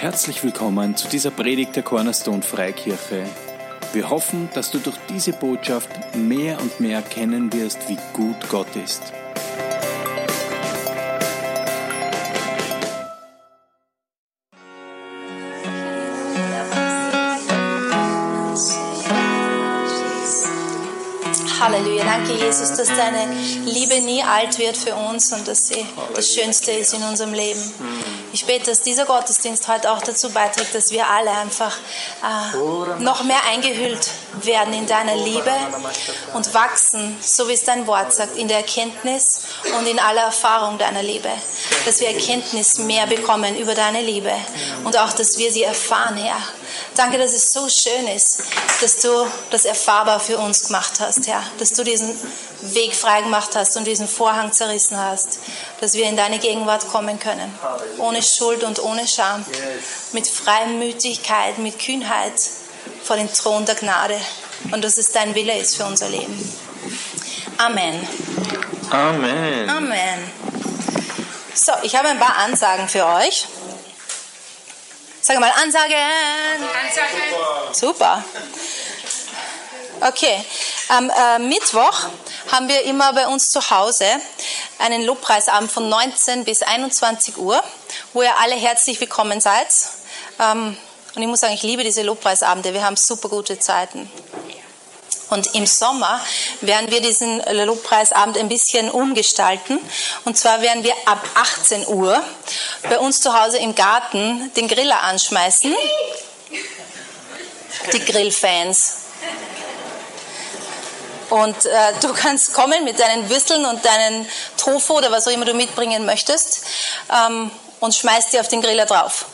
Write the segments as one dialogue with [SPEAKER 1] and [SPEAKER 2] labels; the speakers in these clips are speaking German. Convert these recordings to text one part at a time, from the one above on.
[SPEAKER 1] Herzlich willkommen zu dieser Predigt der Cornerstone Freikirche. Wir hoffen, dass du durch diese Botschaft mehr und mehr erkennen wirst, wie gut Gott ist.
[SPEAKER 2] Halleluja. Danke, Jesus, dass deine Liebe nie alt wird für uns und dass sie das Schönste ist in unserem Leben. Ich bete, dass dieser Gottesdienst heute auch dazu beiträgt, dass wir alle einfach äh, noch mehr eingehüllt werden in deiner Liebe und wachsen, so wie es dein Wort sagt, in der Erkenntnis und in aller Erfahrung deiner Liebe. Dass wir Erkenntnis mehr bekommen über deine Liebe und auch, dass wir sie erfahren, Herr. Danke, dass es so schön ist, dass du das erfahrbar für uns gemacht hast, Herr. Dass du diesen Weg frei gemacht hast und diesen Vorhang zerrissen hast. Dass wir in deine Gegenwart kommen können. Ohne Schuld und ohne Scham. Mit Freimütigkeit, mit Kühnheit vor den Thron der Gnade. Und dass es dein Wille ist für unser Leben. Amen.
[SPEAKER 1] Amen.
[SPEAKER 2] Amen. So, ich habe ein paar Ansagen für euch. Sag mal Ansagen. Ansagen. Super. Okay. Am äh, Mittwoch haben wir immer bei uns zu Hause einen Lobpreisabend von 19 bis 21 Uhr, wo ihr alle herzlich willkommen seid. Ähm, und ich muss sagen, ich liebe diese Lobpreisabende. Wir haben super gute Zeiten. Und im Sommer werden wir diesen Lobpreisabend ein bisschen umgestalten. Und zwar werden wir ab 18 Uhr bei uns zu Hause im Garten den Griller anschmeißen. Die Grillfans. Und äh, du kannst kommen mit deinen Würsteln und deinen Tofu oder was auch immer du mitbringen möchtest ähm, und schmeißt die auf den Griller drauf.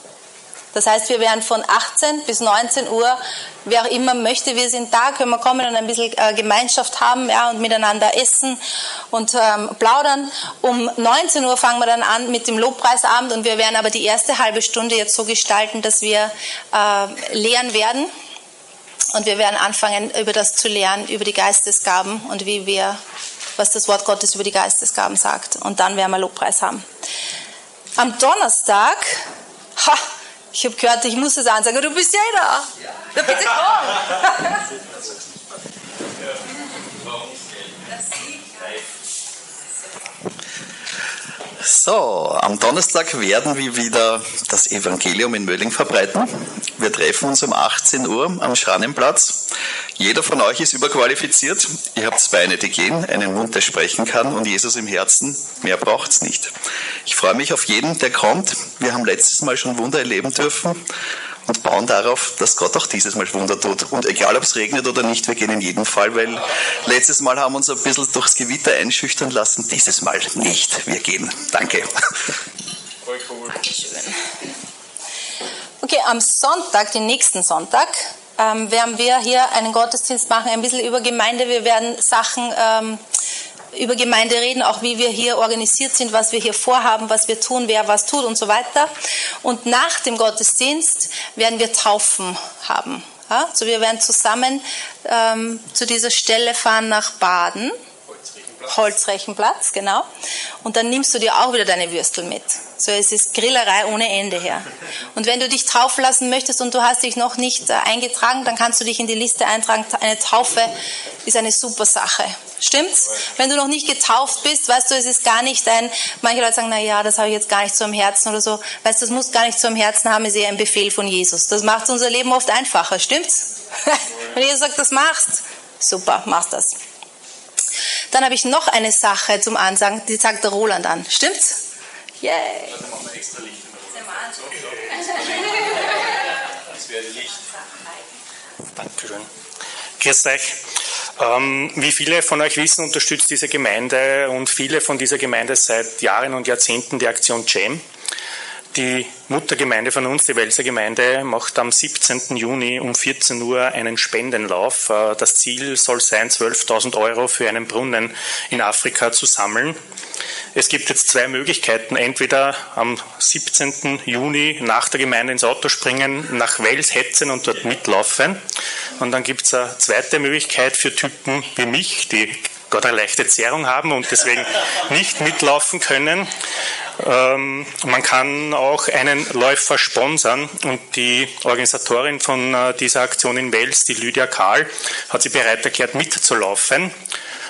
[SPEAKER 2] Das heißt, wir werden von 18 bis 19 Uhr, wer auch immer möchte, wir sind da, können wir kommen und ein bisschen äh, Gemeinschaft haben ja, und miteinander essen und ähm, plaudern. Um 19 Uhr fangen wir dann an mit dem Lobpreisabend und wir werden aber die erste halbe Stunde jetzt so gestalten, dass wir äh, lehren werden. Und wir werden anfangen, über das zu lernen, über die Geistesgaben und wie wir, was das Wort Gottes über die Geistesgaben sagt. Und dann werden wir Lobpreis haben. Am Donnerstag, ha, ich habe gehört, ich muss es ansagen, du bist ja eh da. Ja, bitte komm.
[SPEAKER 3] So, am Donnerstag werden wir wieder das Evangelium in Mölling verbreiten. Wir treffen uns um 18 Uhr am Schrannenplatz. Jeder von euch ist überqualifiziert. Ihr habt zwei die gehen, einen Mund, der sprechen kann und Jesus im Herzen. Mehr braucht's nicht. Ich freue mich auf jeden, der kommt. Wir haben letztes Mal schon Wunder erleben dürfen und bauen darauf, dass Gott auch dieses Mal Wunder tut. Und egal, ob es regnet oder nicht, wir gehen in jedem Fall, weil letztes Mal haben wir uns ein bisschen durchs Gewitter einschüchtern lassen. Dieses Mal nicht. Wir gehen. Danke.
[SPEAKER 2] Voll cool. Schön. Okay, am Sonntag, den nächsten Sonntag, ähm, werden wir hier einen Gottesdienst machen, ein bisschen über Gemeinde. Wir werden Sachen ähm, über Gemeinde reden, auch wie wir hier organisiert sind, was wir hier vorhaben, was wir tun, wer was tut und so weiter. Und nach dem Gottesdienst werden wir Taufen haben. Ja? Also wir werden zusammen ähm, zu dieser Stelle fahren nach Baden. Holzrechenplatz, genau. Und dann nimmst du dir auch wieder deine Würstel mit. So, es ist Grillerei ohne Ende her. Und wenn du dich taufen lassen möchtest und du hast dich noch nicht äh, eingetragen, dann kannst du dich in die Liste eintragen. Eine Taufe ist eine super Sache. Stimmt's? Wenn du noch nicht getauft bist, weißt du, es ist gar nicht ein, manche Leute sagen, na ja, das habe ich jetzt gar nicht so am Herzen oder so. Weißt du, das muss gar nicht so am Herzen haben, ist eher ein Befehl von Jesus. Das macht unser Leben oft einfacher. Stimmt's? wenn Jesus sagt, das machst, super, machst das. Dann habe ich noch eine Sache zum Ansagen, die sagt der Roland an. Stimmt's? Yay! Dann machen wir extra Licht
[SPEAKER 4] Das wäre Licht. Dankeschön. Grüß euch. Ähm, wie viele von euch wissen, unterstützt diese Gemeinde und viele von dieser Gemeinde seit Jahren und Jahrzehnten die Aktion Jam. Die Muttergemeinde von uns, die Welser Gemeinde, macht am 17. Juni um 14 Uhr einen Spendenlauf. Äh, das Ziel soll sein, 12.000 Euro für einen Brunnen in Afrika zu sammeln. Es gibt jetzt zwei Möglichkeiten. Entweder am 17. Juni nach der Gemeinde ins Auto springen, nach Wels hetzen und dort mitlaufen. Und dann gibt es eine zweite Möglichkeit für Typen wie mich, die gerade eine leichte Zerrung haben und deswegen nicht mitlaufen können. Ähm, man kann auch einen Läufer sponsern und die Organisatorin von äh, dieser Aktion in Wels, die Lydia Karl, hat sich bereit erklärt mitzulaufen.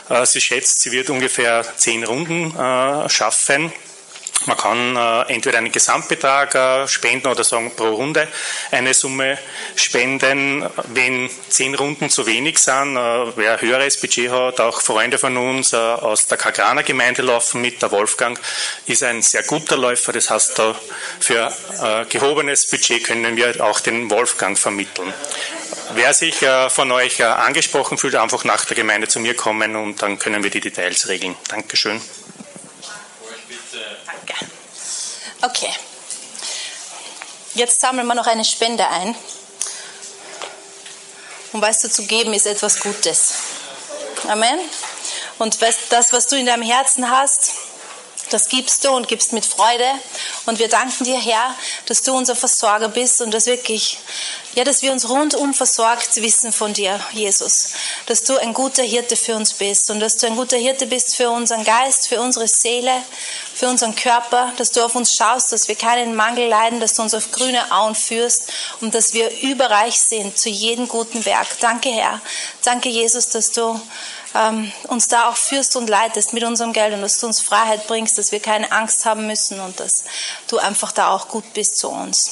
[SPEAKER 4] Äh, sie schätzt, sie wird ungefähr zehn Runden äh, schaffen. Man kann äh, entweder einen Gesamtbetrag äh, spenden oder sagen pro Runde eine Summe spenden. Wenn zehn Runden zu wenig sind, äh, wer höheres Budget hat, auch Freunde von uns äh, aus der Kagraner Gemeinde laufen mit. Der Wolfgang ist ein sehr guter Läufer. Das heißt, da für äh, gehobenes Budget können wir auch den Wolfgang vermitteln. Wer sich äh, von euch angesprochen fühlt, einfach nach der Gemeinde zu mir kommen und dann können wir die Details regeln. Dankeschön.
[SPEAKER 2] Okay. Jetzt sammeln wir noch eine Spende ein. Und weißt du, zu geben ist etwas Gutes. Amen. Und das, was du in deinem Herzen hast, das gibst du und gibst mit Freude. Und wir danken dir, Herr, dass du unser Versorger bist und dass wirklich, ja, dass wir uns rundum versorgt wissen von dir, Jesus. Dass du ein guter Hirte für uns bist und dass du ein guter Hirte bist für unseren Geist, für unsere Seele, für unseren Körper, dass du auf uns schaust, dass wir keinen Mangel leiden, dass du uns auf grüne Auen führst und dass wir überreich sind zu jedem guten Werk. Danke, Herr. Danke, Jesus, dass du ähm, uns da auch führst und leitest mit unserem Geld und dass du uns Freiheit bringst, dass wir keine Angst haben müssen und dass du einfach da auch gut bist zu uns.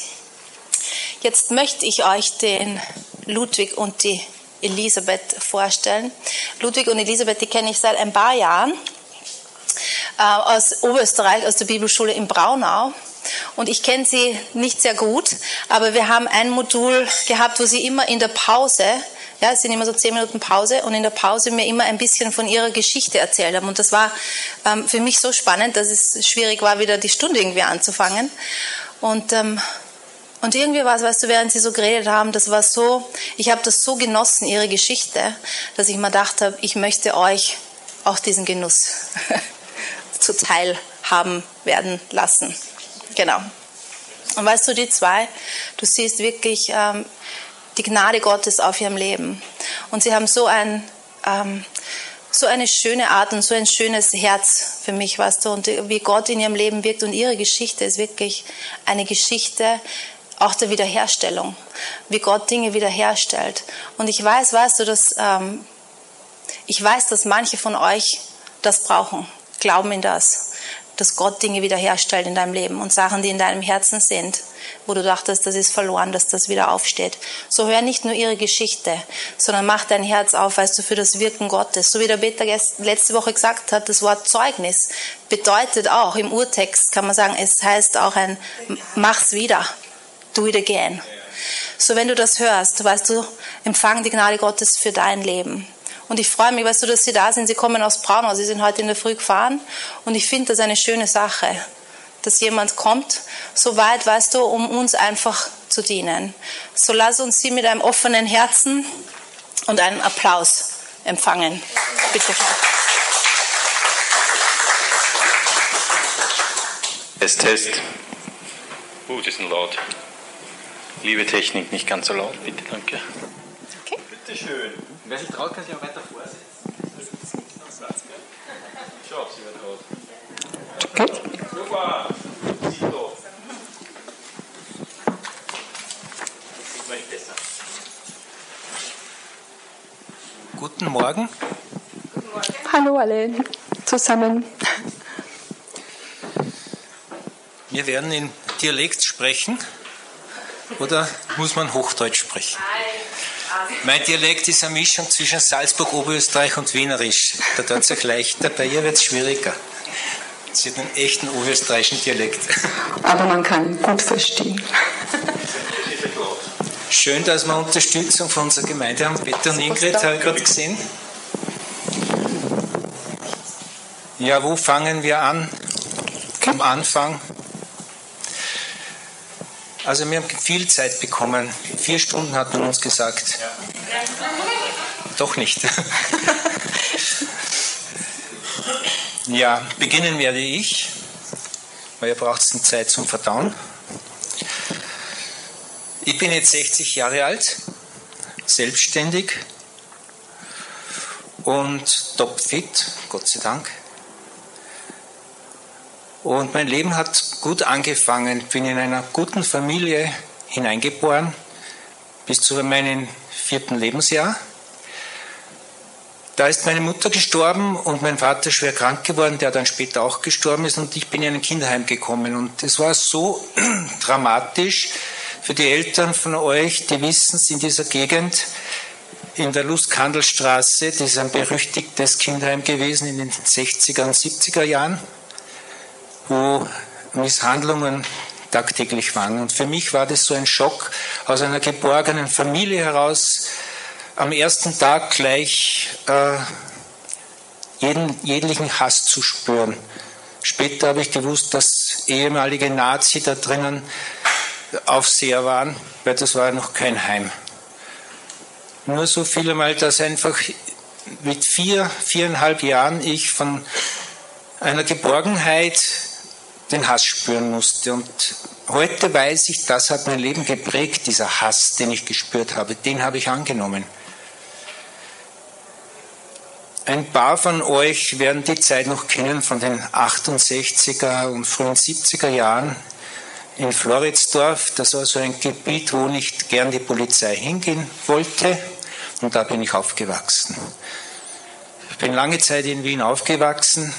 [SPEAKER 2] Jetzt möchte ich euch den Ludwig und die Elisabeth vorstellen. Ludwig und Elisabeth, die kenne ich seit ein paar Jahren äh, aus Oberösterreich, aus der Bibelschule in Braunau. Und ich kenne sie nicht sehr gut, aber wir haben ein Modul gehabt, wo sie immer in der Pause ja, es sind immer so zehn Minuten Pause und in der Pause mir immer ein bisschen von ihrer Geschichte erzählt haben. Und das war ähm, für mich so spannend, dass es schwierig war, wieder die Stunde irgendwie anzufangen. Und, ähm, und irgendwie war es, weißt du, während sie so geredet haben, das war so, ich habe das so genossen, ihre Geschichte, dass ich mir gedacht habe, ich möchte euch auch diesen Genuss zuteil haben werden lassen. Genau. Und weißt du, die zwei, du siehst wirklich, ähm, die Gnade Gottes auf ihrem Leben. Und sie haben so ein, ähm, so eine schöne Art und so ein schönes Herz für mich, weißt du, und wie Gott in ihrem Leben wirkt. Und ihre Geschichte ist wirklich eine Geschichte auch der Wiederherstellung, wie Gott Dinge wiederherstellt. Und ich weiß, weißt du, dass, ähm, ich weiß, dass manche von euch das brauchen, glauben in das dass Gott Dinge wiederherstellt in deinem Leben und Sachen, die in deinem Herzen sind, wo du dachtest, das ist verloren, dass das wieder aufsteht. So hör nicht nur ihre Geschichte, sondern mach dein Herz auf, weißt du, für das Wirken Gottes. So wie der Peter letzte Woche gesagt hat, das Wort Zeugnis bedeutet auch im Urtext, kann man sagen, es heißt auch ein Mach's wieder, do it again. So wenn du das hörst, weißt du, empfang die Gnade Gottes für dein Leben. Und ich freue mich, weißt du, dass Sie da sind. Sie kommen aus Braunau, Sie sind heute in der Früh gefahren. Und ich finde das eine schöne Sache, dass jemand kommt, so weit, weißt du, um uns einfach zu dienen. So lass uns Sie mit einem offenen Herzen und einem Applaus empfangen. Bitte.
[SPEAKER 1] Test, Test. Das ist ein laut. Liebe Technik, nicht ganz so laut, bitte, danke.
[SPEAKER 2] Okay.
[SPEAKER 1] Bitte schön. Wer sich traut, kann sich auch weiter vorsetzen. Schau, ob sie wer traut. Super. Sito. Das sieht man besser.
[SPEAKER 5] Guten Morgen.
[SPEAKER 6] Hallo alle zusammen.
[SPEAKER 5] Wir werden in Dialekt sprechen oder muss man Hochdeutsch sprechen? Mein Dialekt ist eine Mischung zwischen Salzburg, Oberösterreich und Wienerisch. Da tut es euch leichter, bei ihr wird es schwieriger. Sie hat einen echten oberösterreichischen Dialekt.
[SPEAKER 6] Aber man kann gut verstehen.
[SPEAKER 5] Schön, dass wir Unterstützung von unserer Gemeinde haben. Peter und Ingrid habe ich gerade gesehen. Ja, wo fangen wir an? Am Anfang. Also wir haben viel Zeit bekommen. Vier Stunden hat man uns gesagt. Doch nicht. ja, beginnen werde ich, weil ihr braucht Zeit zum Verdauen. Ich bin jetzt 60 Jahre alt, selbstständig und topfit, Gott sei Dank. Und mein Leben hat gut angefangen. Ich bin in einer guten Familie hineingeboren bis zu meinem vierten Lebensjahr. Da ist meine Mutter gestorben und mein Vater schwer krank geworden, der dann später auch gestorben ist und ich bin in ein Kinderheim gekommen. Und es war so dramatisch für die Eltern von euch, die wissen es in dieser Gegend, in der Lustkandelstraße, das ist ein berüchtigtes Kinderheim gewesen in den 60er und 70er Jahren, wo Misshandlungen tagtäglich waren. Und für mich war das so ein Schock, aus einer geborgenen Familie heraus am ersten Tag gleich äh, jeden, jeglichen Hass zu spüren. Später habe ich gewusst, dass ehemalige Nazi da drinnen Aufseher waren, weil das war noch kein Heim. Nur so viel einmal, dass einfach mit vier, viereinhalb Jahren ich von einer Geborgenheit den Hass spüren musste. Und heute weiß ich, das hat mein Leben geprägt, dieser Hass, den ich gespürt habe. Den habe ich angenommen. Ein paar von euch werden die Zeit noch kennen von den 68er und frühen 70er Jahren in Floridsdorf. Das war so ein Gebiet, wo nicht gern die Polizei hingehen wollte. Und da bin ich aufgewachsen. Ich bin lange Zeit in Wien aufgewachsen,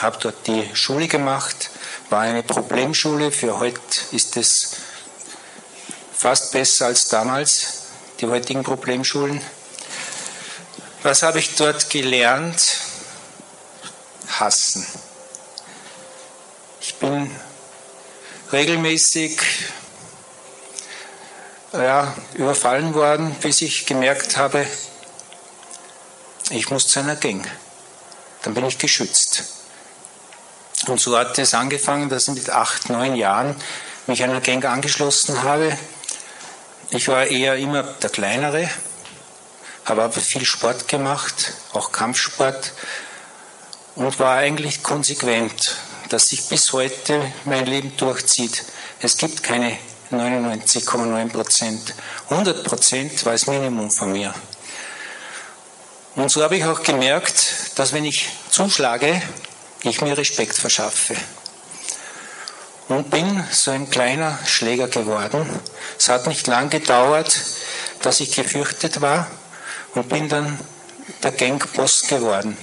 [SPEAKER 5] habe dort die Schule gemacht, war eine Problemschule. Für heute ist es fast besser als damals, die heutigen Problemschulen. Was habe ich dort gelernt? Hassen. Ich bin regelmäßig ja, überfallen worden, bis ich gemerkt habe, ich muss zu einer Gang. Dann bin ich geschützt. Und so hat es angefangen, dass ich mit acht, neun Jahren mich einer Gang angeschlossen habe. Ich war eher immer der Kleinere, habe aber viel Sport gemacht, auch Kampfsport und war eigentlich konsequent, dass sich bis heute mein Leben durchzieht. Es gibt keine 99,9 Prozent. 100 Prozent war das Minimum von mir. Und so habe ich auch gemerkt, dass wenn ich zuschlage, ich mir Respekt verschaffe. Und bin so ein kleiner Schläger geworden. Es hat nicht lang gedauert, dass ich gefürchtet war und bin dann der Gangboss geworden.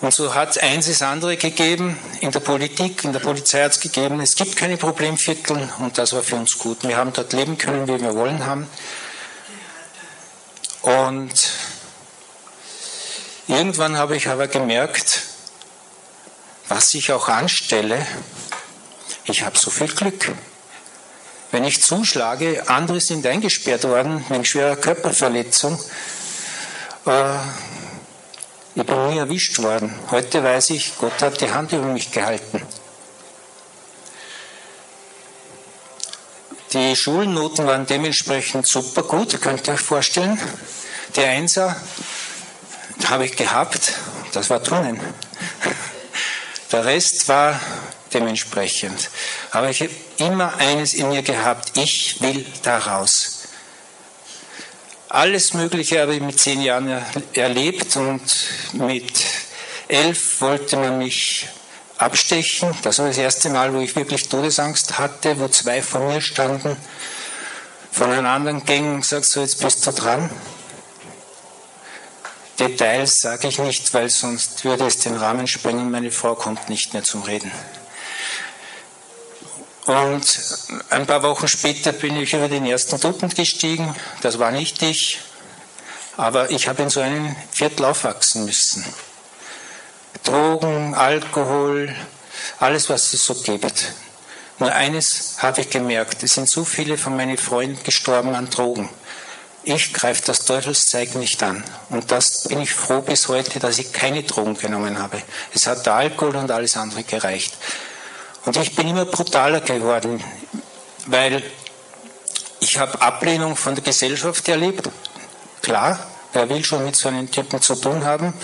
[SPEAKER 5] Und so hat eins das andere gegeben in der Politik, in der Polizei hat es gegeben, es gibt keine Problemviertel und das war für uns gut. Wir haben dort leben können, wie wir wollen haben. Und irgendwann habe ich aber gemerkt, was ich auch anstelle, ich habe so viel Glück. Wenn ich zuschlage, andere sind eingesperrt worden wegen schwerer Körperverletzung. Äh, ich bin nie erwischt worden. Heute weiß ich, Gott hat die Hand über mich gehalten. Die Schulnoten waren dementsprechend super gut, könnt ihr euch vorstellen. Die Einser habe ich gehabt, das war Turnen. Der Rest war dementsprechend. Aber ich habe immer eines in mir gehabt, ich will da raus. Alles Mögliche habe ich mit zehn Jahren erlebt und mit elf wollte man mich abstechen. Das war das erste Mal, wo ich wirklich Todesangst hatte, wo zwei vor mir standen, von einem anderen Gang sagst du, jetzt bist du dran. Details sage ich nicht, weil sonst würde es den Rahmen sprengen. Meine Frau kommt nicht mehr zum Reden. Und ein paar Wochen später bin ich über den ersten Truppen gestiegen. Das war nicht ich, aber ich habe in so einem Viertel aufwachsen müssen. Drogen, Alkohol, alles, was es so gibt. Nur eines habe ich gemerkt, es sind so viele von meinen Freunden gestorben an Drogen. Ich greife das Teufelszeug nicht an. Und das bin ich froh bis heute, dass ich keine Drogen genommen habe. Es hat der Alkohol und alles andere gereicht. Und ich bin immer brutaler geworden, weil ich habe Ablehnung von der Gesellschaft erlebt. Klar, wer will schon mit so einem Typen zu tun haben.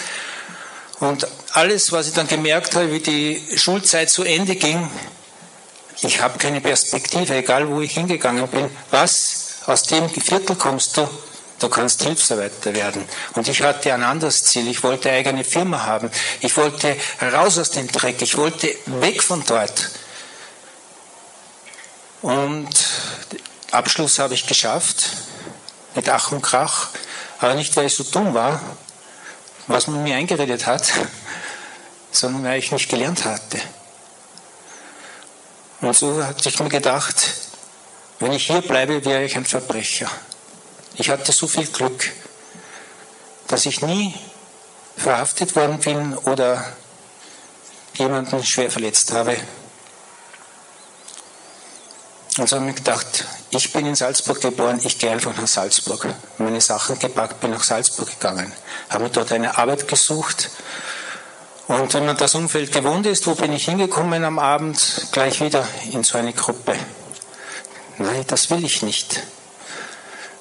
[SPEAKER 5] Und alles, was ich dann gemerkt habe, wie die Schulzeit zu Ende ging, ich habe keine Perspektive, egal wo ich hingegangen bin. Was, aus dem Viertel kommst du? Du kannst Hilfsarbeiter werden. Und ich hatte ein anderes Ziel. Ich wollte eigene Firma haben. Ich wollte raus aus dem Dreck. Ich wollte weg von dort. Und Abschluss habe ich geschafft. Mit Ach und Krach. Aber nicht, weil ich so dumm war, was man mir eingeredet hat, sondern weil ich nicht gelernt hatte. Und so hatte ich mir gedacht, wenn ich hier bleibe, wäre ich ein Verbrecher. Ich hatte so viel Glück, dass ich nie verhaftet worden bin oder jemanden schwer verletzt habe. Und so habe ich gedacht, ich bin in Salzburg geboren, ich gehe einfach nach Salzburg. Meine Sachen gepackt, bin nach Salzburg gegangen, habe mir dort eine Arbeit gesucht. Und wenn man das Umfeld gewohnt ist, wo bin ich hingekommen am Abend? Gleich wieder in so eine Gruppe. Nein, das will ich nicht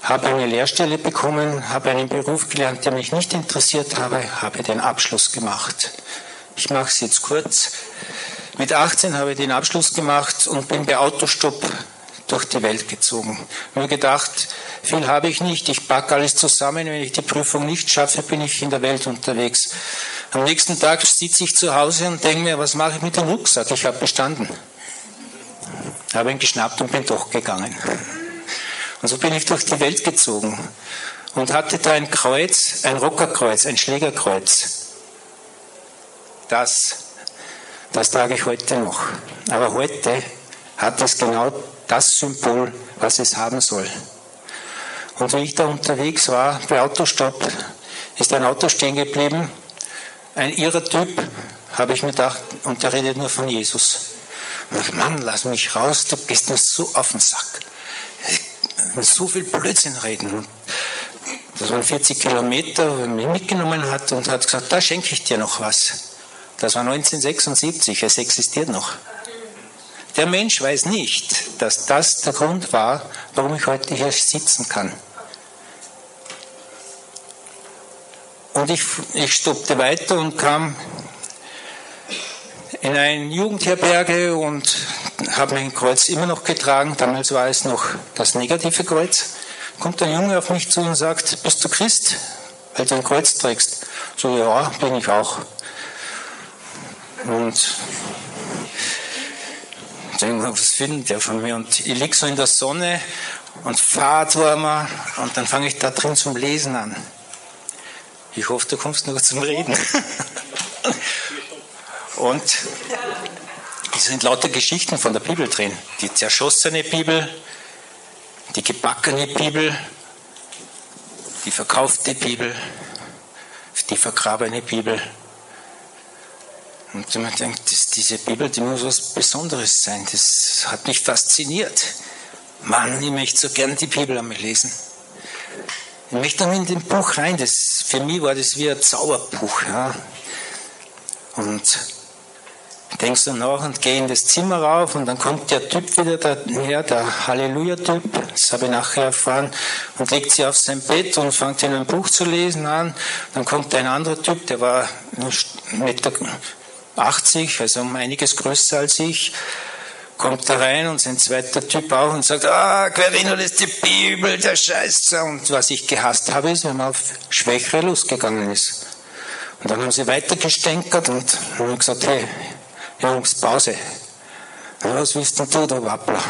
[SPEAKER 5] habe eine Lehrstelle bekommen, habe einen Beruf gelernt, der mich nicht interessiert habe, habe den Abschluss gemacht. Ich mache es jetzt kurz. Mit 18 habe ich den Abschluss gemacht und bin bei Autostopp durch die Welt gezogen. Nur gedacht, viel habe ich nicht, ich packe alles zusammen, wenn ich die Prüfung nicht schaffe, bin ich in der Welt unterwegs. Am nächsten Tag sitze ich zu Hause und denke mir, was mache ich mit dem Rucksack? Ich habe bestanden. Habe ihn geschnappt und bin doch gegangen. Und so bin ich durch die Welt gezogen und hatte da ein Kreuz, ein Rockerkreuz, ein Schlägerkreuz. Das, das trage ich heute noch. Aber heute hat es genau das Symbol, was es haben soll. Und wie ich da unterwegs war, bei Autostopp, ist ein Auto stehen geblieben, ein irrer Typ, habe ich mir gedacht, und der redet nur von Jesus. Mann, lass mich raus, du gehst mir so auf den Sack so viel Blödsinn reden. Das waren 40 Kilometer, wenn mich mitgenommen hat und hat gesagt, da schenke ich dir noch was. Das war 1976, es existiert noch. Der Mensch weiß nicht, dass das der Grund war, warum ich heute hier sitzen kann. Und ich, ich stoppte weiter und kam in eine Jugendherberge und habe mein Kreuz immer noch getragen. Damals war es noch das negative Kreuz. Kommt ein Junge auf mich zu und sagt, bist du Christ, weil du ein Kreuz trägst? So, ja, bin ich auch. Und denke, was will der von mir? Und ich liege so in der Sonne und fahrt war und dann fange ich da drin zum Lesen an. Ich hoffe, du kommst noch zum Reden. und es sind lauter Geschichten von der Bibel drin. Die zerschossene Bibel, die gebackene Bibel, die verkaufte Bibel, die vergrabene Bibel. Und man denkt, das, diese Bibel, die muss was Besonderes sein. Das hat mich fasziniert. Mann, ich möchte so gern die Bibel einmal lesen. Ich möchte dann in den Buch rein. Das, für mich war das wie ein Zauberbuch. Ja. Und denkst du nach und geh in das Zimmer rauf und dann kommt der Typ wieder daher, der Halleluja-Typ, das habe ich nachher erfahren, und legt sich auf sein Bett und fängt in ein Buch zu lesen an. Dann kommt ein anderer Typ, der war 1,80 Meter, also um einiges größer als ich, kommt da rein und sein zweiter Typ auch und sagt, ah, Querino, das ist die Bibel, der Scheiße. Und was ich gehasst habe, ist, wenn man auf Schwächere losgegangen ist. Und dann haben sie weitergestänkert und haben gesagt, hey, Jungs, Pause. Was willst denn du, du Wappler?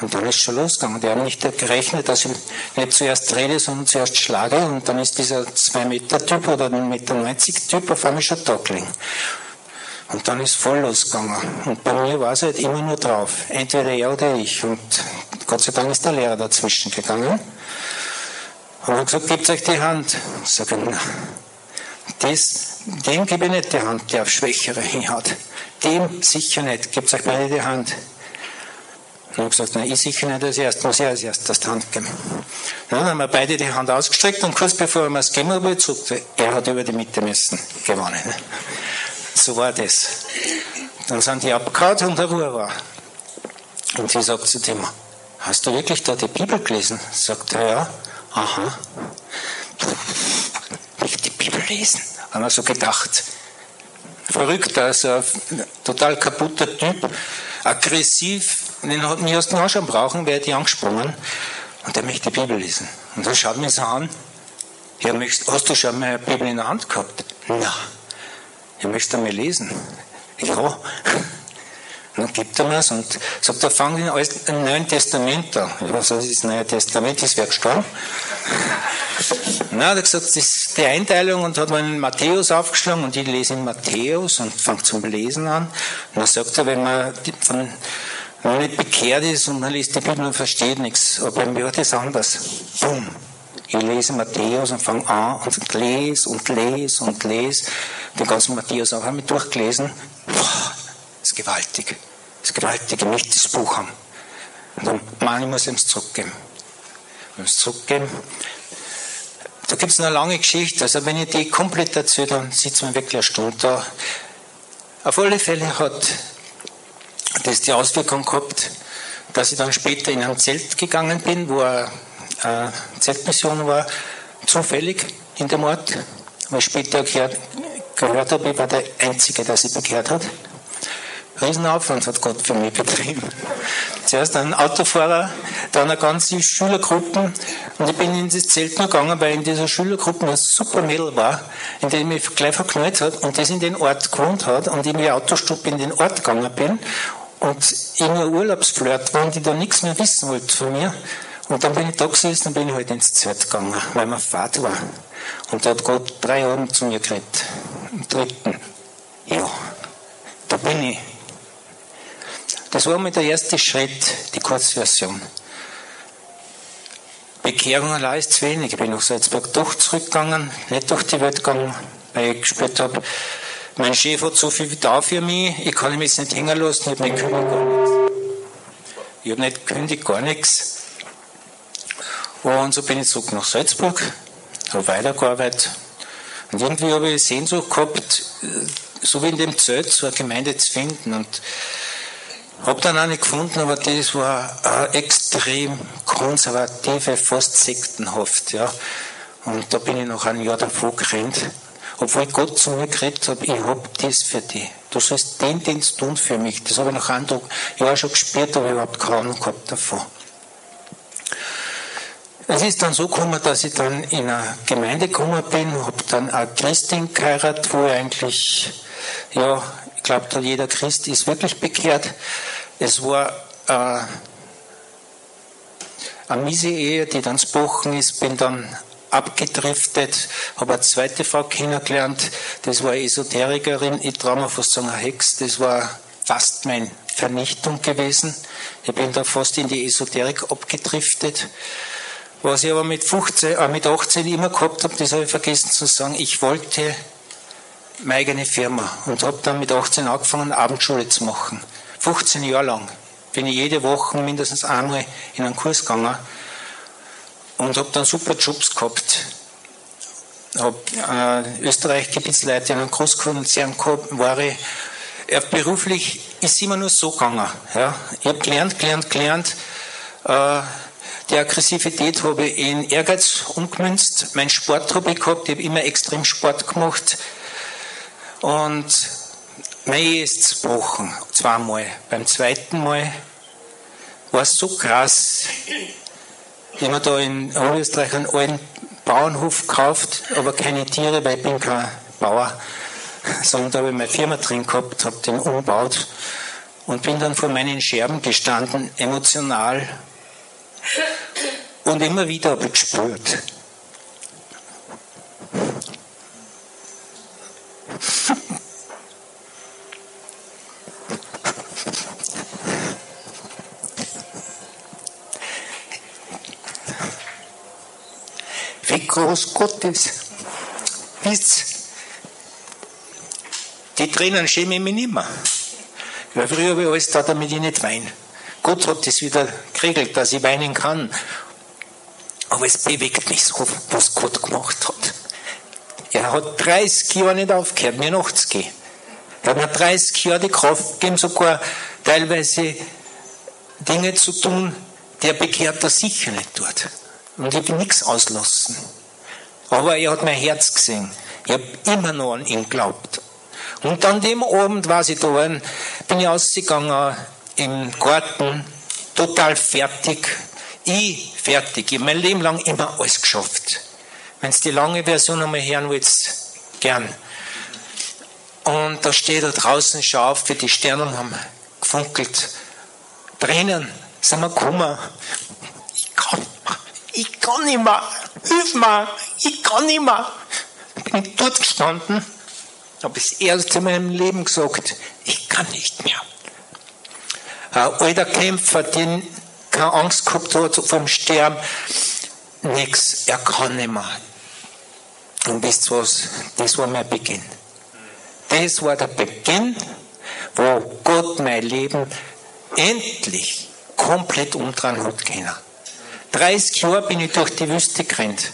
[SPEAKER 5] Und dann ist schon losgegangen. Die haben nicht gerechnet, dass ich nicht zuerst rede, sondern zuerst schlage. Und dann ist dieser 2-Meter-Typ oder 1,90 Meter Typ auf einmal schon gelegen. Und dann ist voll losgegangen. Und bei mir war es halt immer nur drauf. Entweder er oder ich. Und Gott sei Dank ist der Lehrer dazwischen gegangen. Und hat gesagt, gebt euch die Hand. Ich sage, na, das, dem gebe ich nicht die Hand, der auf Schwächere hinhaut. Dem sicher nicht. Gebt euch beide die Hand. Und ich gesagt, nein, ich sicher nicht als erstes, muss ich als erstes die Hand geben. Dann haben wir beide die Hand ausgestreckt und kurz bevor wir es geben haben, gesagt, er hat über die Mitte messen gewonnen. So war das. Dann sind die abgehauen und der Ruhe war. Und sie sagt zu dem, hast du wirklich da die Bibel gelesen? Sagt er, ja. Aha. Ich die Bibel lesen. Haben wir so gedacht verrückt, also ein total kaputter Typ, aggressiv, den hat mir erst noch schon brauchen, wäre die angesprungen und der möchte die Bibel lesen. Und er schaut mich so an. Ja, hast du schon mal eine Bibel in der Hand gehabt? Na, ich möchte einmal lesen. Ja. Und dann gibt er mir es und sagt, da fang wir im Neuen Testament an. Was ist das Neue Testament? Das wäre gestorben. Na, hat er gesagt, das ist die Einteilung und hat mir Matthäus aufgeschlagen und ich lese in Matthäus und fange zum Lesen an. Und dann sagt er, wenn man, wenn man nicht bekehrt ist und man liest die Bibel und versteht nichts, aber bei mir war das anders. Boom. Ich lese Matthäus und fange an und lese und lese und lese. Den ganzen Matthäus auch einmal durchgelesen. Boah, ist gewaltig. Das ist gewaltig. Ich möchte das Buch haben. Und dann, Mann, ich muss ihm zurückgeben. Muss es zurückgeben. Da gibt es eine lange Geschichte. Also wenn ich die komplett erzähle, dann sitzt man wirklich eine Stunde da. Auf alle Fälle hat das die Auswirkung gehabt, dass ich dann später in ein Zelt gegangen bin, wo eine Zeltmission war, zufällig in dem Ort, weil ich später gehört, gehört habe, ich war der Einzige, der sich bekehrt hat. Riesenaufwand hat Gott für mich betrieben. Zuerst ein Autofahrer, dann eine ganze Schülergruppe. Und ich bin in das Zelt gegangen, weil in dieser Schülergruppe ein super Mädel war, in dem ich mich gleich verknallt hat und das in den Ort gewohnt hat und ich mit Autostopp in den Ort gegangen bin und ich nur Urlaubsflirt war und die da nichts mehr wissen wollte von mir. Und dann bin ich da gesessen und bin ich halt ins Zelt gegangen, weil mir Fahrt war. Und da hat Gott drei Abend zu mir geredet. Am dritten. Ja, da bin ich. Das war mal der erste Schritt, die Kurzversion. Bekehrung allein ist zu wenig. Ich bin nach Salzburg doch zurückgegangen, nicht durch die Welt gegangen, weil ich gespürt habe, mein Chef hat so viel da für mich, ich kann mich jetzt nicht hängen lassen, ich habe nicht gekündigt, gar nichts. Ich habe nicht gekündigt, gar nichts. Und so bin ich zurück nach Salzburg, habe weitergearbeitet. Und irgendwie habe ich Sehnsucht gehabt, so wie in dem Zelt, so eine Gemeinde zu finden. Und habe dann eine gefunden, aber das war extrem konservative, fast sektenhaft. Ja. Und da bin ich noch ein Jahr davor gerannt. Obwohl Gott zu mir geredet hat, ich hab das für dich. Du sollst den Dienst tun für mich. Das habe ich nach einem Tag, ja schon gespürt, aber überhaupt keine Ahnung gehabt davon. Es ist dann so gekommen, dass ich dann in eine Gemeinde gekommen bin, habe dann eine Christin geheiratet, wo ich eigentlich, ja, ich glaube, jeder Christ ist wirklich bekehrt. Es war äh, eine miese Ehe, die dann gebrochen ist, bin dann abgedriftet, habe eine zweite Frau kennengelernt, das war eine Esoterikerin, ich traue mir fast sagen, eine Hex, das war fast meine Vernichtung gewesen. Ich bin da fast in die Esoterik abgedriftet. Was ich aber mit, 15, äh, mit 18 immer gehabt habe, das habe ich vergessen zu sagen, ich wollte meine eigene Firma und habe dann mit 18 angefangen, Abendschule zu machen. 15 Jahre lang bin ich jede Woche mindestens einmal in einen Kurs gegangen und habe dann super Jobs gehabt. Habe äh, Österreich-Gebietsleiter in einem Großkonzern gehabt, war ich, beruflich ist immer nur so gegangen. Ja. Ich habe gelernt, gelernt, gelernt. Äh, die Aggressivität habe ich in Ehrgeiz umgemünzt. Mein Sport habe ich gehabt, ich habe immer extrem Sport gemacht. Und meine Ehe ist zerbrochen, zweimal. Beim zweiten Mal war es so krass. Ich habe da in Oberösterreich einen alten Bauernhof gekauft, aber keine Tiere, weil ich bin kein Bauer. Sondern da habe ich meine Firma drin gehabt, habe den umgebaut und bin dann vor meinen Scherben gestanden, emotional. Und immer wieder habe ich gespürt. Wie groß Gott ist. Wisst die Tränen schäme ich mich nicht mehr. Weil früher habe ich alles da, damit ich nicht weine. Gott hat das wieder geregelt, dass ich weinen kann. Aber es bewegt mich so, was Gott gemacht hat. Er hat 30 Jahre nicht aufgehört, mir nachzugehen. Er hat mir 30 Jahre die Kraft gegeben, sogar teilweise Dinge zu tun, die ein Bekehrter sicher nicht tut. Und ich habe nichts auslassen. Aber er hat mein Herz gesehen. Ich habe immer noch an ihn geglaubt. Und an dem Abend war ich da, bin ich ausgegangen im Garten, total fertig. Ich, fertig. Ich habe mein Leben lang immer alles geschafft. Wenn ihr die lange Version einmal hören wollt, gern. Und da steht da draußen, schau auf, wie die Sterne haben gefunkelt. Tränen, sind wir gekommen. Ich kann, ich kann nicht mehr. Hilf mir, ich kann nicht mehr. Bin dort gestanden, habe das erste in meinem Leben gesagt, ich kann nicht mehr. Ein alter Kämpfer, der keine Angst gehabt hat vom Sterben, nichts, er kann nicht mehr. Und ihr was? Das war mein Beginn. Das war der Beginn, wo Gott mein Leben endlich komplett umdrehen hat können. 30 Jahre bin ich durch die Wüste gerannt.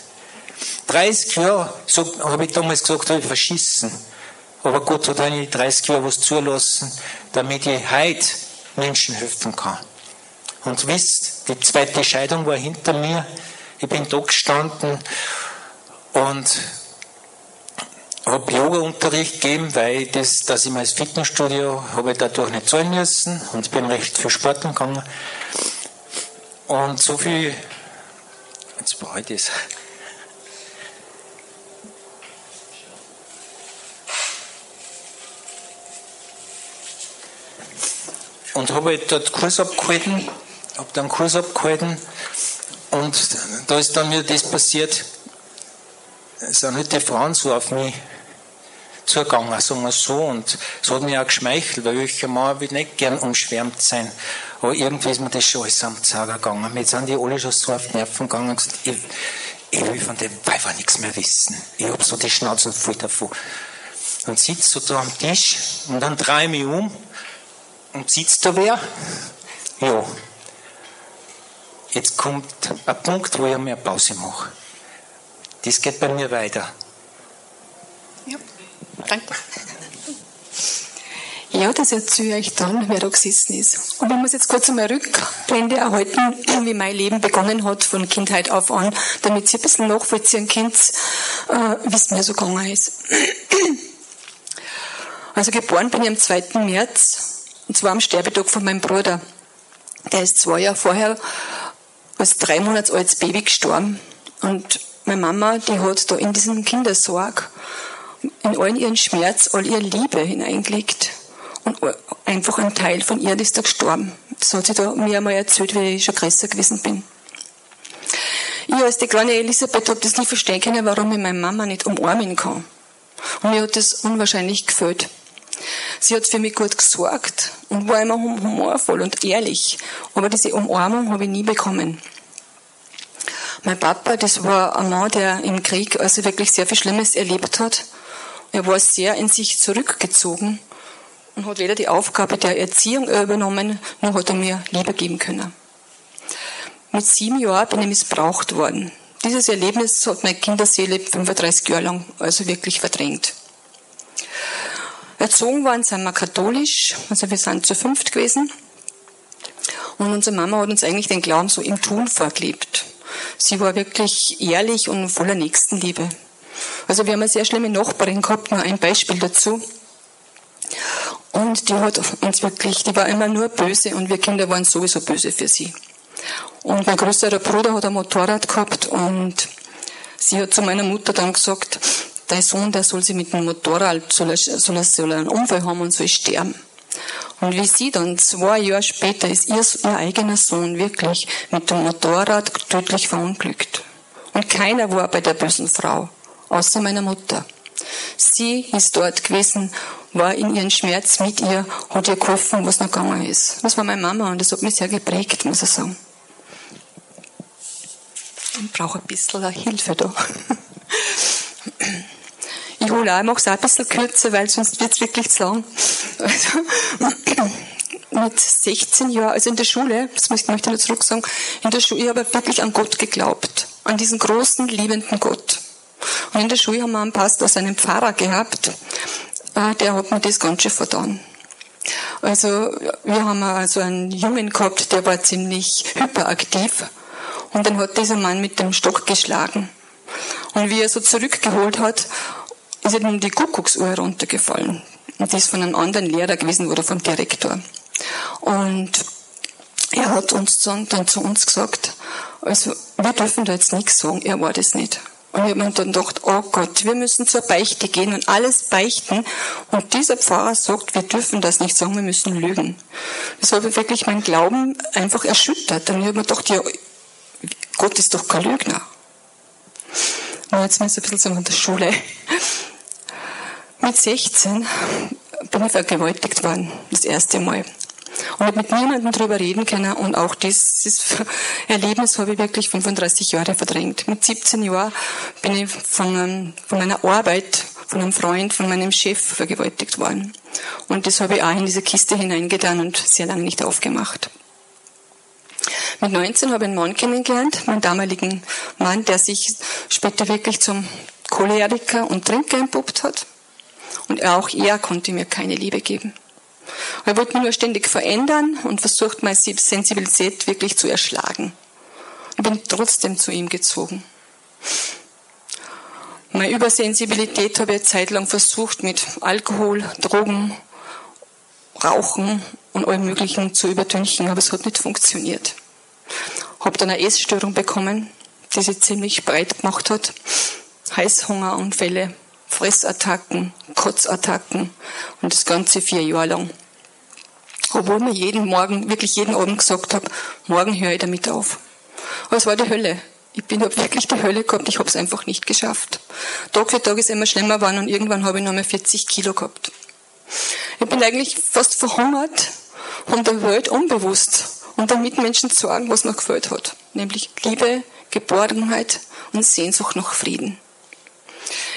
[SPEAKER 5] 30 Jahre, so habe ich damals gesagt, habe ich verschissen. Aber Gott hat eigentlich 30 Jahre was zulassen, damit ich heute Menschen helfen kann. Und wisst, die zweite Scheidung war hinter mir. Ich bin da gestanden und habe Yoga-Unterricht gegeben, weil ich das, dass ich mal ins Fitnessstudio habe ich dadurch nicht zahlen müssen und bin recht für Sport gegangen. Und so viel, jetzt brauche ich das. Und habe halt dort Kurs abgehalten, habe dann Kurs abgehalten und da ist dann mir das passiert, sind halt die Frauen so auf mich zugegangen, sagen wir so. Und es hat mich auch geschmeichelt, weil ich Mann will nicht gern umschwärmt sein. Aber irgendwie ist mir das schon alles am Zager gegangen. Mir sind die alle schon so auf die Nerven gegangen und gesagt, ich, ich will von dem Weiber nichts mehr wissen. Ich habe so die Schnauze voll davon. Und sitzt so da am Tisch und dann drehe ich mich um und sitzt da wer? Ja. Jetzt kommt ein Punkt, wo ich mehr Pause mache. Das geht bei mir weiter.
[SPEAKER 6] Ja. Danke. Ja, das erzähle ich dann, wer da gesessen ist. Und ich muss jetzt kurz einmal Rückblende erhalten, wie mein Leben begonnen hat, von Kindheit auf an, damit ihr ein bisschen nachvollziehen könnt, äh, wie es mir so gegangen ist. Also geboren bin ich am 2. März, und zwar am Sterbetag von meinem Bruder. Der ist zwei Jahre vorher als drei Monats altes Baby gestorben. Und meine Mama, die hat da in diesem Kindersorg in allen ihren Schmerz, all ihre Liebe hineingelegt. Und einfach ein Teil von ihr ist da gestorben. Das hat sie da mir einmal erzählt, wie ich schon größer gewesen bin. Ich als die kleine Elisabeth habe das nie verstehen können, warum ich meine Mama nicht umarmen kann. Und mir hat das unwahrscheinlich gefällt. Sie hat für mich gut gesorgt und war immer humorvoll und ehrlich. Aber diese Umarmung habe ich nie bekommen. Mein Papa, das war ein Mann, der im Krieg also wirklich sehr viel Schlimmes erlebt hat. Er war sehr in sich zurückgezogen und hat weder die Aufgabe der Erziehung übernommen, noch hat er mir Liebe geben können. Mit sieben Jahren bin ich missbraucht worden. Dieses Erlebnis hat meine Kinderseele 35 Jahre lang also wirklich verdrängt. Erzogen worden sind wir katholisch, also wir sind zu fünft gewesen. Und unsere Mama hat uns eigentlich den Glauben so im Tun vorgelebt. Sie war wirklich ehrlich und voller Nächstenliebe. Also wir haben eine sehr schlimme Nachbarin gehabt, nur ein Beispiel dazu. Und die hat uns wirklich, die war immer nur böse und wir Kinder waren sowieso böse für sie. Und mein größerer Bruder hat ein Motorrad gehabt und sie hat zu meiner Mutter dann gesagt, dein Sohn, der soll sich mit dem Motorrad, soll er, soll er, soll er einen Unfall haben und soll sterben. Und wie sie dann zwei Jahre später ist ihr, ihr eigener Sohn wirklich mit dem Motorrad tödlich verunglückt. Und keiner war bei der bösen Frau außer meiner Mutter. Sie ist dort gewesen, war in ihren Schmerz mit ihr, hat ihr geholfen, was noch gegangen ist. Das war meine Mama und das hat mich sehr geprägt, muss ich sagen. Ich brauche ein bisschen Hilfe da. Ich hole auch, mache es auch ein bisschen kürzer, weil sonst wird es wirklich zu lang. Also, mit 16 Jahren, also in der Schule, das möchte ich noch zurück sagen, in der Schule, ich habe wirklich an Gott geglaubt. An diesen großen, liebenden Gott. Und in der Schule haben wir einen Pastor, einen Pfarrer gehabt, äh, der hat mir das ganz schön vertan. Also wir haben also einen Jungen gehabt, der war ziemlich hyperaktiv und dann hat dieser Mann mit dem Stock geschlagen. Und wie er so zurückgeholt hat, ist ihm die Kuckucksuhr runtergefallen. Und das ist von einem anderen Lehrer gewesen oder vom Direktor. Und er hat uns dann, zu uns gesagt, Also wir dürfen da jetzt nichts sagen, er war das nicht. Und ich habe mir dann gedacht, oh Gott, wir müssen zur Beichte gehen und alles beichten. Und dieser Pfarrer sagt, wir dürfen das nicht sagen, wir müssen lügen. Das hat wirklich meinen Glauben einfach erschüttert. Und ich habe mir gedacht, ja, Gott ist doch kein Lügner. Und jetzt mal so ein bisschen so an der Schule. Mit 16 bin ich vergewaltigt worden, das erste Mal und habe mit niemandem darüber reden können und auch dieses Erlebnis habe ich wirklich 35 Jahre verdrängt. Mit 17 Jahren bin ich von, von meiner Arbeit, von einem Freund, von meinem Chef vergewaltigt worden. Und das habe ich auch in diese Kiste hineingetan und sehr lange nicht aufgemacht. Mit 19 habe ich einen Mann kennengelernt, meinen damaligen Mann, der sich später wirklich zum Choleriker und Trinker entpuppt hat. Und auch er konnte mir keine Liebe geben. Er wollte mich nur ständig verändern und versucht, meine Sensibilität wirklich zu erschlagen. Ich bin trotzdem zu ihm gezogen. Meine Übersensibilität habe ich eine Zeit lang versucht, mit Alkohol, Drogen, Rauchen und allem Möglichen zu übertünchen, aber es hat nicht funktioniert. Habe dann eine Essstörung bekommen, die sich ziemlich breit gemacht hat. Heißhungeranfälle, Fressattacken, Kotzattacken und das Ganze vier Jahre lang. Obwohl mir jeden Morgen, wirklich jeden Abend gesagt habe, morgen höre ich damit auf. Aber es war die Hölle. Ich bin hab wirklich die Hölle gehabt, ich habe es einfach nicht geschafft. Tag für Tag ist immer schlimmer geworden und irgendwann habe ich noch mal 40 Kilo gehabt. Ich bin eigentlich fast verhungert und der Welt unbewusst und den Mitmenschen zu sagen, was noch gefällt hat. Nämlich Liebe, Geborgenheit und Sehnsucht nach Frieden.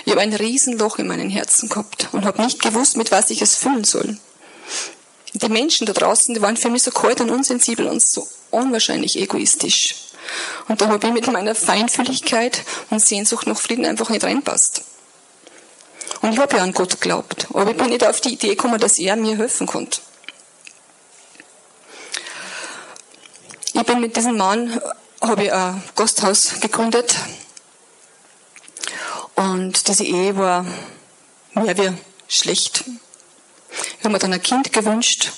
[SPEAKER 6] Ich habe ein Riesenloch in meinem Herzen gehabt und habe nicht gewusst, mit was ich es füllen soll. Die Menschen da draußen, die waren für mich so kalt und unsensibel und so unwahrscheinlich egoistisch. Und da habe ich mit meiner Feinfühligkeit und Sehnsucht nach Frieden einfach nicht reinpasst. Und ich habe ja an Gott geglaubt, aber ich bin nicht auf die Idee gekommen, dass er mir helfen konnte. Ich bin mit diesem Mann, habe ich ein Gasthaus gegründet und diese Ehe war mehr wie schlecht. Ich habe mir dann ein Kind gewünscht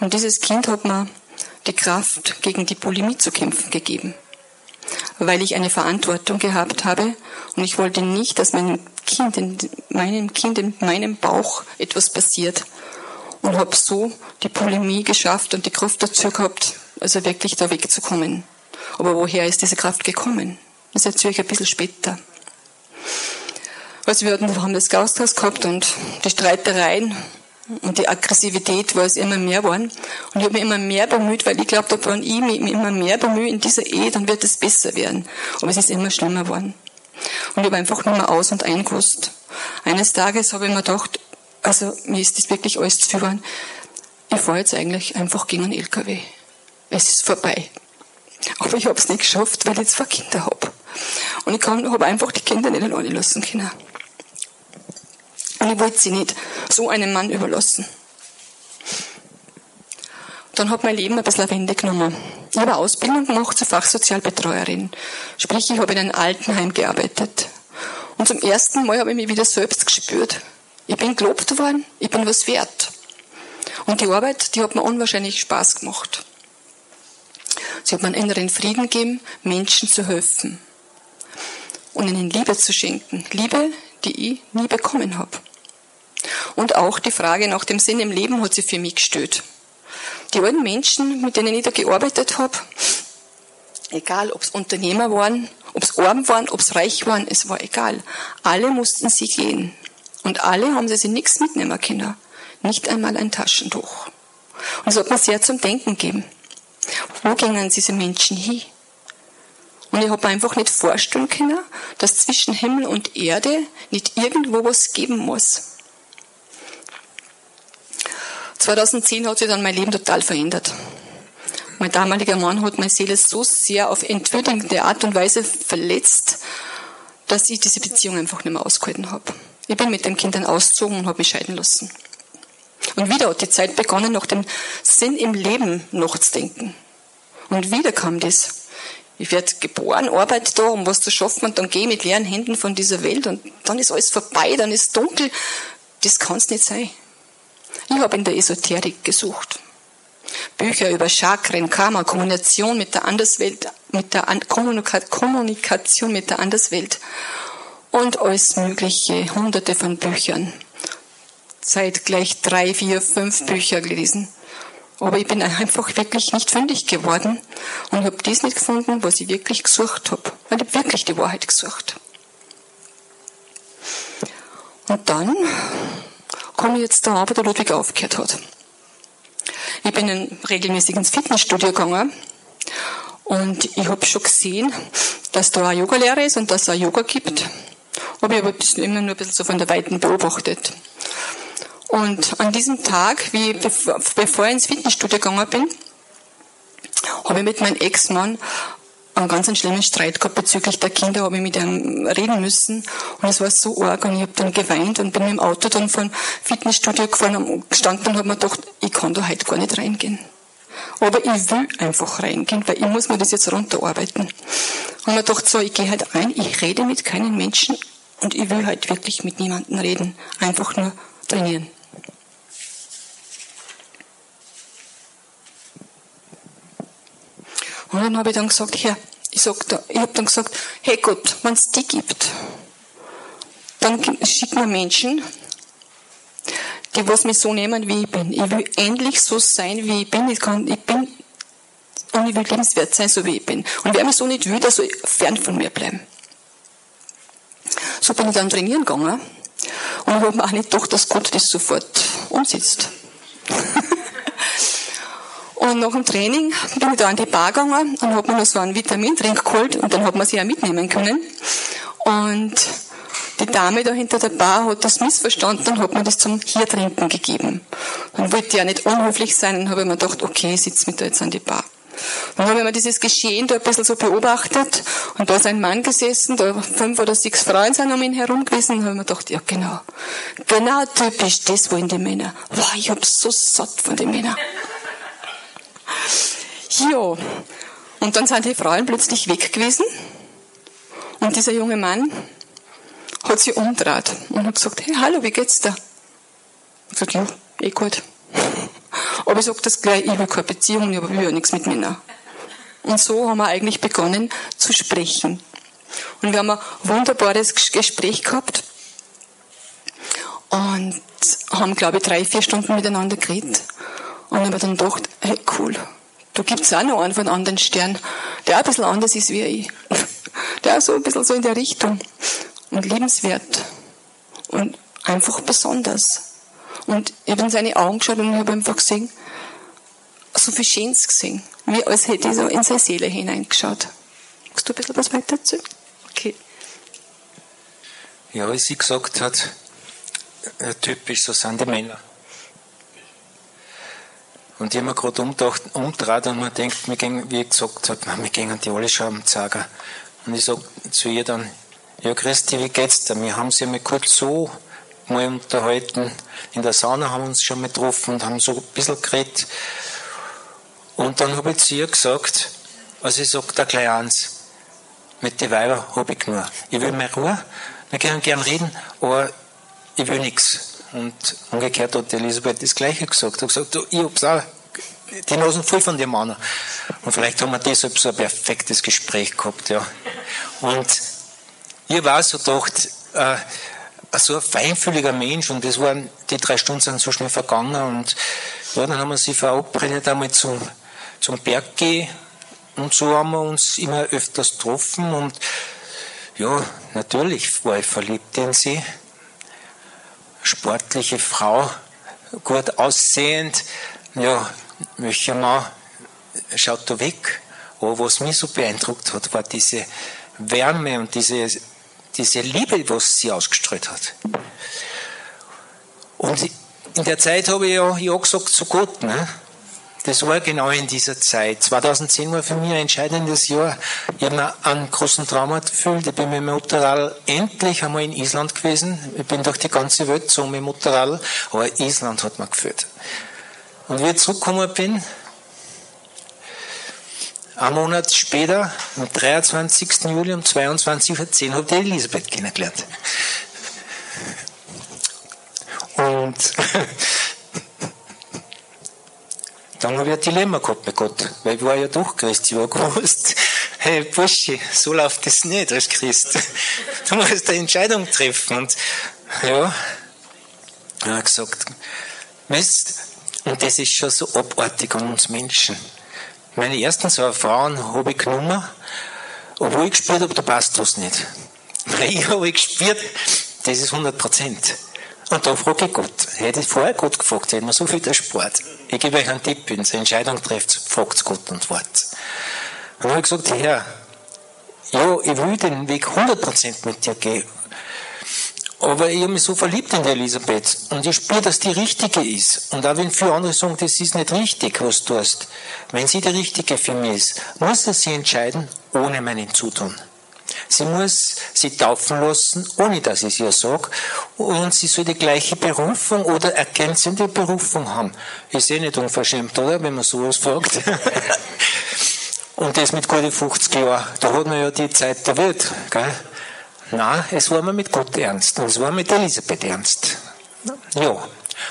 [SPEAKER 6] und dieses Kind hat mir die Kraft, gegen die Bulimie zu kämpfen gegeben. Weil ich eine Verantwortung gehabt habe und ich wollte nicht, dass meinem Kind, in meinem Kind in meinem Bauch etwas passiert. Und habe so die Bulimie geschafft und die Kraft dazu gehabt, also wirklich da wegzukommen. Aber woher ist diese Kraft gekommen? Das erzähle ich ein bisschen später. Also wir haben das Gasthaus gehabt und die Streitereien und die Aggressivität war es immer mehr geworden. Und ich habe mich immer mehr bemüht, weil ich glaube, wenn ich mich immer mehr bemühe in dieser Ehe, dann wird es besser werden. Aber es ist immer schlimmer geworden. Und ich habe einfach nur mal aus und eingewusst. Eines Tages habe ich mir gedacht, also mir ist das wirklich alles zu viel geworden. Ich fahre jetzt eigentlich einfach gegen einen LKW. Es ist vorbei. Aber ich habe es nicht geschafft, weil ich zwei Kinder habe. Und ich habe einfach die Kinder nicht alleine lassen können. Und ich wollte sie nicht so einem Mann überlassen. Dann hat mein Leben ein bisschen Wende genommen. Ich habe eine Ausbildung gemacht zur Fachsozialbetreuerin. Sprich, ich habe in einem Altenheim gearbeitet. Und zum ersten Mal habe ich mich wieder selbst gespürt. Ich bin gelobt worden, ich bin was wert. Und die Arbeit, die hat mir unwahrscheinlich Spaß gemacht. Sie hat mir einen inneren Frieden gegeben, Menschen zu helfen und ihnen Liebe zu schenken. Liebe, die ich nie bekommen habe. Und auch die Frage nach dem Sinn im Leben hat sich für mich gestellt. Die alten Menschen, mit denen ich da gearbeitet habe, egal ob es Unternehmer waren, ob es arm waren, ob es reich waren, es war egal. Alle mussten sie gehen. Und alle haben sie sich nichts mitnehmen können. Nicht einmal ein Taschentuch. Und es hat mir sehr zum Denken gegeben. Wo gingen diese Menschen hin? Und ich habe einfach nicht vorstellen können, dass zwischen Himmel und Erde nicht irgendwo was geben muss. 2010 hat sich dann mein Leben total verändert. Mein damaliger Mann hat meine Seele so sehr auf entwürdigende Art und Weise verletzt, dass ich diese Beziehung einfach nicht mehr ausgehalten habe. Ich bin mit den Kindern ausgezogen und habe mich scheiden lassen. Und wieder hat die Zeit begonnen, nach dem Sinn im Leben nachzudenken. Und wieder kam das. Ich werde geboren, arbeite da, um was zu schaffen und dann gehe ich mit leeren Händen von dieser Welt und dann ist alles vorbei, dann ist dunkel. Das kann es nicht sein. Ich habe in der Esoterik gesucht. Bücher über Chakren, Karma, Kommunikation mit der Anderswelt, mit der An Kommunikation mit der Anderswelt und alles mögliche, hunderte von Büchern. Seit gleich drei, vier, fünf Bücher gelesen. Aber ich bin einfach wirklich nicht fündig geworden und habe das nicht gefunden, was ich wirklich gesucht habe. Ich wirklich die Wahrheit gesucht. Und dann komme jetzt da, wo der Ludwig aufgehört hat. Ich bin in, regelmäßig ins Fitnessstudio gegangen und ich habe schon gesehen, dass da ein Yogalehrer ist und dass es auch Yoga gibt. Aber ich habe immer nur ein bisschen so von der Weiten beobachtet. Und an diesem Tag, wie, bevor ich ins Fitnessstudio gegangen bin, habe ich mit meinem Ex-Mann einen ganz schlimmen Streit gehabt bezüglich der Kinder, habe ich mit ihm reden müssen und es war so arg und ich habe dann geweint und bin mit dem Auto dann vom Fitnessstudio gefahren, gestanden und habe mir gedacht, ich kann da heute gar nicht reingehen. Aber ich will einfach reingehen, weil ich muss mir das jetzt runterarbeiten. Und mir gedacht, so, ich gehe halt rein, ich rede mit keinen Menschen und ich will halt wirklich mit niemandem reden. Einfach nur trainieren. Und dann habe ich dann gesagt, Herr, ich, ich habe dann gesagt, hey Gott, wenn es die gibt, dann schick mir Menschen, die was mich so nehmen, wie ich bin. Ich will endlich so sein, wie ich bin. Ich, kann, ich bin und ich will lebenswert sein, so wie ich bin. Und wer mich so nicht will, der soll fern von mir bleiben. So bin ich dann trainieren gegangen und habe mir auch nicht gedacht, dass Gott das sofort umsetzt. Und nach dem Training bin ich da an die Bar gegangen und habe mir noch so einen Vitamintrink geholt und dann hat man sich auch mitnehmen können. Und die Dame da hinter der Bar hat das missverstanden und hat mir das zum hier trinken gegeben. Dann wollte ich ja nicht unhöflich sein und habe mir gedacht, okay, ich sitze mit da jetzt an die Bar. Dann habe ich mir dieses Geschehen da ein bisschen so beobachtet und da ist ein Mann gesessen, da fünf oder sechs Frauen sind um ihn herum gewesen und habe mir gedacht, ja genau, genau typisch, das wollen die Männer. Wow, ich hab so satt von den Männern. Ja, und dann sind die Frauen plötzlich weg gewesen und dieser junge Mann hat sich umgedreht und hat gesagt, hey, hallo, wie geht's dir? Ich gesagt, ja, eh gut. Aber ich sage das gleich, ich will keine Beziehung, ich will ja nichts mit Männern. Und so haben wir eigentlich begonnen zu sprechen. Und wir haben ein wunderbares Gespräch gehabt und haben, glaube ich, drei, vier Stunden miteinander geredet. Und ich habe dann gedacht, hey, cool, da gibt's auch noch einen von anderen Stern, der auch ein bisschen anders ist wie ich. Der auch so ein bisschen so in der Richtung. Und liebenswert. Und einfach besonders. Und ich habe in seine Augen geschaut und ich habe einfach gesehen, so viel Schönes gesehen. Wie als hätte ich so in seine Seele hineingeschaut. Magst du ein bisschen was weiter erzählen? Okay.
[SPEAKER 5] Ja, wie sie gesagt hat, typisch, so sind die Männer. Und ich habe mir gerade umgedreht und man denkt, wie ich gesagt habe, wir gehen die alle schon Zager. Und ich sage zu ihr dann, ja Christi, wie geht's dir? Wir haben sie mal kurz so mal unterhalten. In der Sauna haben wir uns schon mal getroffen und haben so ein bisschen geredet. Und dann habe ich zu ihr gesagt, also ich sage da gleich eins, mit den Weibern habe ich nur. Ich will mehr Ruhe, wir können gern reden, aber ich will nichts. Und umgekehrt hat Elisabeth das Gleiche gesagt. Hat gesagt, du, ich hab's auch, die Nasen voll von dem Mann. Und vielleicht haben wir deshalb so ein perfektes Gespräch gehabt, ja. Und ich war so gedacht, äh, so ein feinfühliger Mensch und das waren, die drei Stunden sind so schnell vergangen und ja, dann haben wir sie verabredet einmal zum, zum Berg gehen und so haben wir uns immer öfters getroffen und ja, natürlich war ich verliebt in sie sportliche Frau, gut aussehend. Ja, welcher Mann schaut da weg? Aber was mich so beeindruckt hat, war diese Wärme und diese, diese Liebe, was sie ausgestrahlt hat. Und in der Zeit habe ich ja Ja gesagt zu Gott. Ne? Das war genau in dieser Zeit. 2010 war für mich ein entscheidendes Jahr. Ich habe mir einen großen Traum erfüllt. Ich bin mit dem Motorrad endlich einmal in Island gewesen. Ich bin durch die ganze Welt so mit dem Motorrad, aber Island hat mir geführt. Und wie ich zurückgekommen bin, ein Monat später, am 23. Juli um 22.10 Uhr, habe ich Elisabeth kennengelernt. Und Dann habe ich ein Dilemma gehabt bei Gott, weil ich war ja doch Christ. Ich war gewusst, hey Bursche, so läuft das nicht als Christ. Du musst eine Entscheidung treffen. Und ja, er hat gesagt, weißt, und das ist schon so abartig an uns Menschen. Meine ersten zwei Frauen habe ich genommen, obwohl ich gespürt habe, da passt was nicht. Weil ich habe gespürt, das ist 100 Prozent. Und da frage ich Gott. Hätte ich vorher Gott gefragt, hätte man so viel erspart. Ich gebe euch einen Tipp, wenn ihr Entscheidung trefft, fragt Gott und wart. Und dann habe ich gesagt, Herr, ja, ich will den Weg 100% mit dir gehen. Aber ich habe mich so verliebt in die Elisabeth und ich spüre, dass die richtige ist. Und auch wenn viele andere sagen, das ist nicht richtig, was du tust. Wenn sie die richtige für mich ist, muss er sie entscheiden, ohne meinen Zutun. Sie muss sie taufen lassen, ohne dass ich es ihr sage. Und sie soll die gleiche Berufung oder ergänzende Berufung haben. Ist eh nicht unverschämt, oder? Wenn man sowas fragt. Und das mit gute 50 Jahren. Da hat man ja die Zeit der Welt, gell? Nein, es war mir mit Gott ernst. Und es war mit Elisabeth ernst. Ja.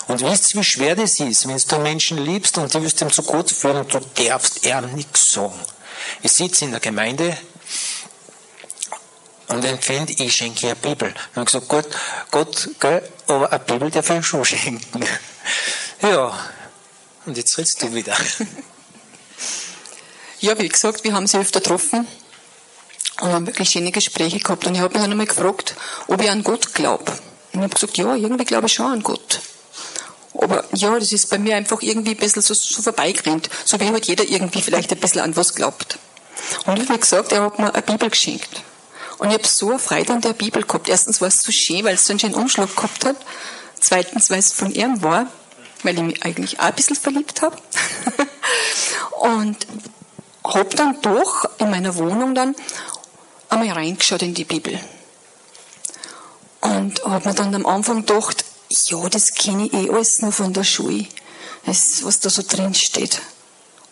[SPEAKER 5] Und wisst ihr, wie schwer das ist, wenn du Menschen liebst und du wirst ihm zu Gott führen und du darfst ihm nichts sagen. Ich sitze in der Gemeinde und empfinde, ich schenke eine Bibel. Und ich gesagt, Gott, Gott, gell, aber eine Bibel darf ich schon schenken. Ja. Und jetzt redest du wieder.
[SPEAKER 6] Ja, wie gesagt, wir haben sie öfter getroffen und haben wirklich schöne Gespräche gehabt. Und ich habe mich dann einmal gefragt, ob ich an Gott glaube. Und ich habe gesagt, ja, irgendwie glaube ich schon an Gott. Aber ja, das ist bei mir einfach irgendwie ein bisschen so, so vorbeigerannt. So wie halt jeder irgendwie vielleicht ein bisschen an was glaubt. Und wie gesagt, er hat mir eine Bibel geschenkt. Und ich habe so eine Freude an der Bibel gehabt. Erstens war es so schön, weil es so einen schönen Umschlag gehabt hat. Zweitens, weil es von ihm war, weil ich mich eigentlich auch ein bisschen verliebt habe. und habe dann doch in meiner Wohnung dann einmal reingeschaut in die Bibel. Und habe mir dann am Anfang gedacht, ja, das kenne ich eh alles nur von der Schule. Das, was da so drin steht.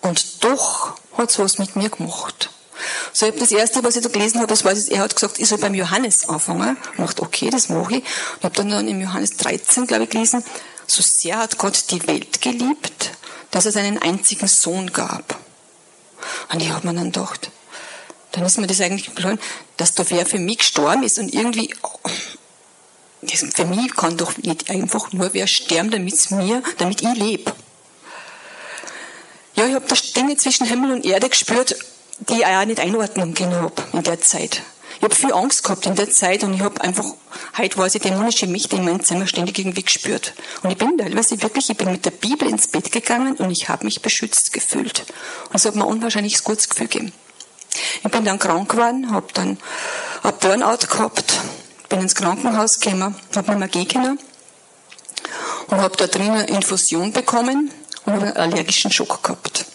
[SPEAKER 6] Und doch hat es was mit mir gemacht. So, ich das erste, was ich da gelesen habe, das war, er hat gesagt, ich soll beim Johannes anfangen. Ich dachte, okay, das mache ich. Und habe dann, dann im Johannes 13, glaube ich, gelesen, so sehr hat Gott die Welt geliebt, dass es einen einzigen Sohn gab. Und ich habe mir dann gedacht, dann ist mir das eigentlich gefallen, dass da wer für mich gestorben ist und irgendwie, das, für mich kann doch nicht einfach nur wer sterben, damit mir, damit ich lebe. Ja, ich habe da Dinge zwischen Himmel und Erde gespürt, die ich auch nicht einordnen können habe in der Zeit. Ich habe viel Angst gehabt in der Zeit und ich habe einfach, heute war sie dämonische Mächte in meinem Zimmer ständig irgendwie gespürt. Und ich bin teilweise wirklich, ich bin mit der Bibel ins Bett gegangen und ich habe mich beschützt gefühlt. Und es hat mir unwahrscheinlich gutes Gefühl gegeben. Ich bin dann krank geworden, habe dann ein Burnout gehabt, bin ins Krankenhaus gekommen, habe nicht mehr gehen können und habe da drinnen Infusion bekommen und einen allergischen Schock gehabt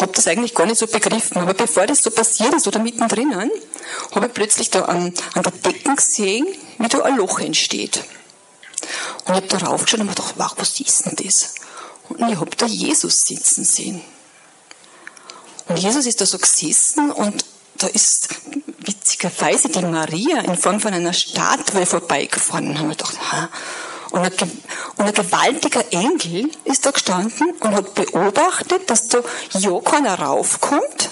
[SPEAKER 6] habe das eigentlich gar nicht so begriffen. Aber bevor das so passiert ist oder mittendrin, habe ich plötzlich da an, an der Decke gesehen, wie da ein Loch entsteht. Und ich habe da raufgeschaut und mir gedacht, wow, was ist denn das? Und ich habe da Jesus sitzen sehen. Und Jesus ist da so gesessen und da ist witzigerweise die Maria in Form von einer Statue vorbeigefahren. Und habe mir gedacht, ha, und ein, und ein gewaltiger Engel ist da gestanden und hat beobachtet, dass da ja keiner raufkommt.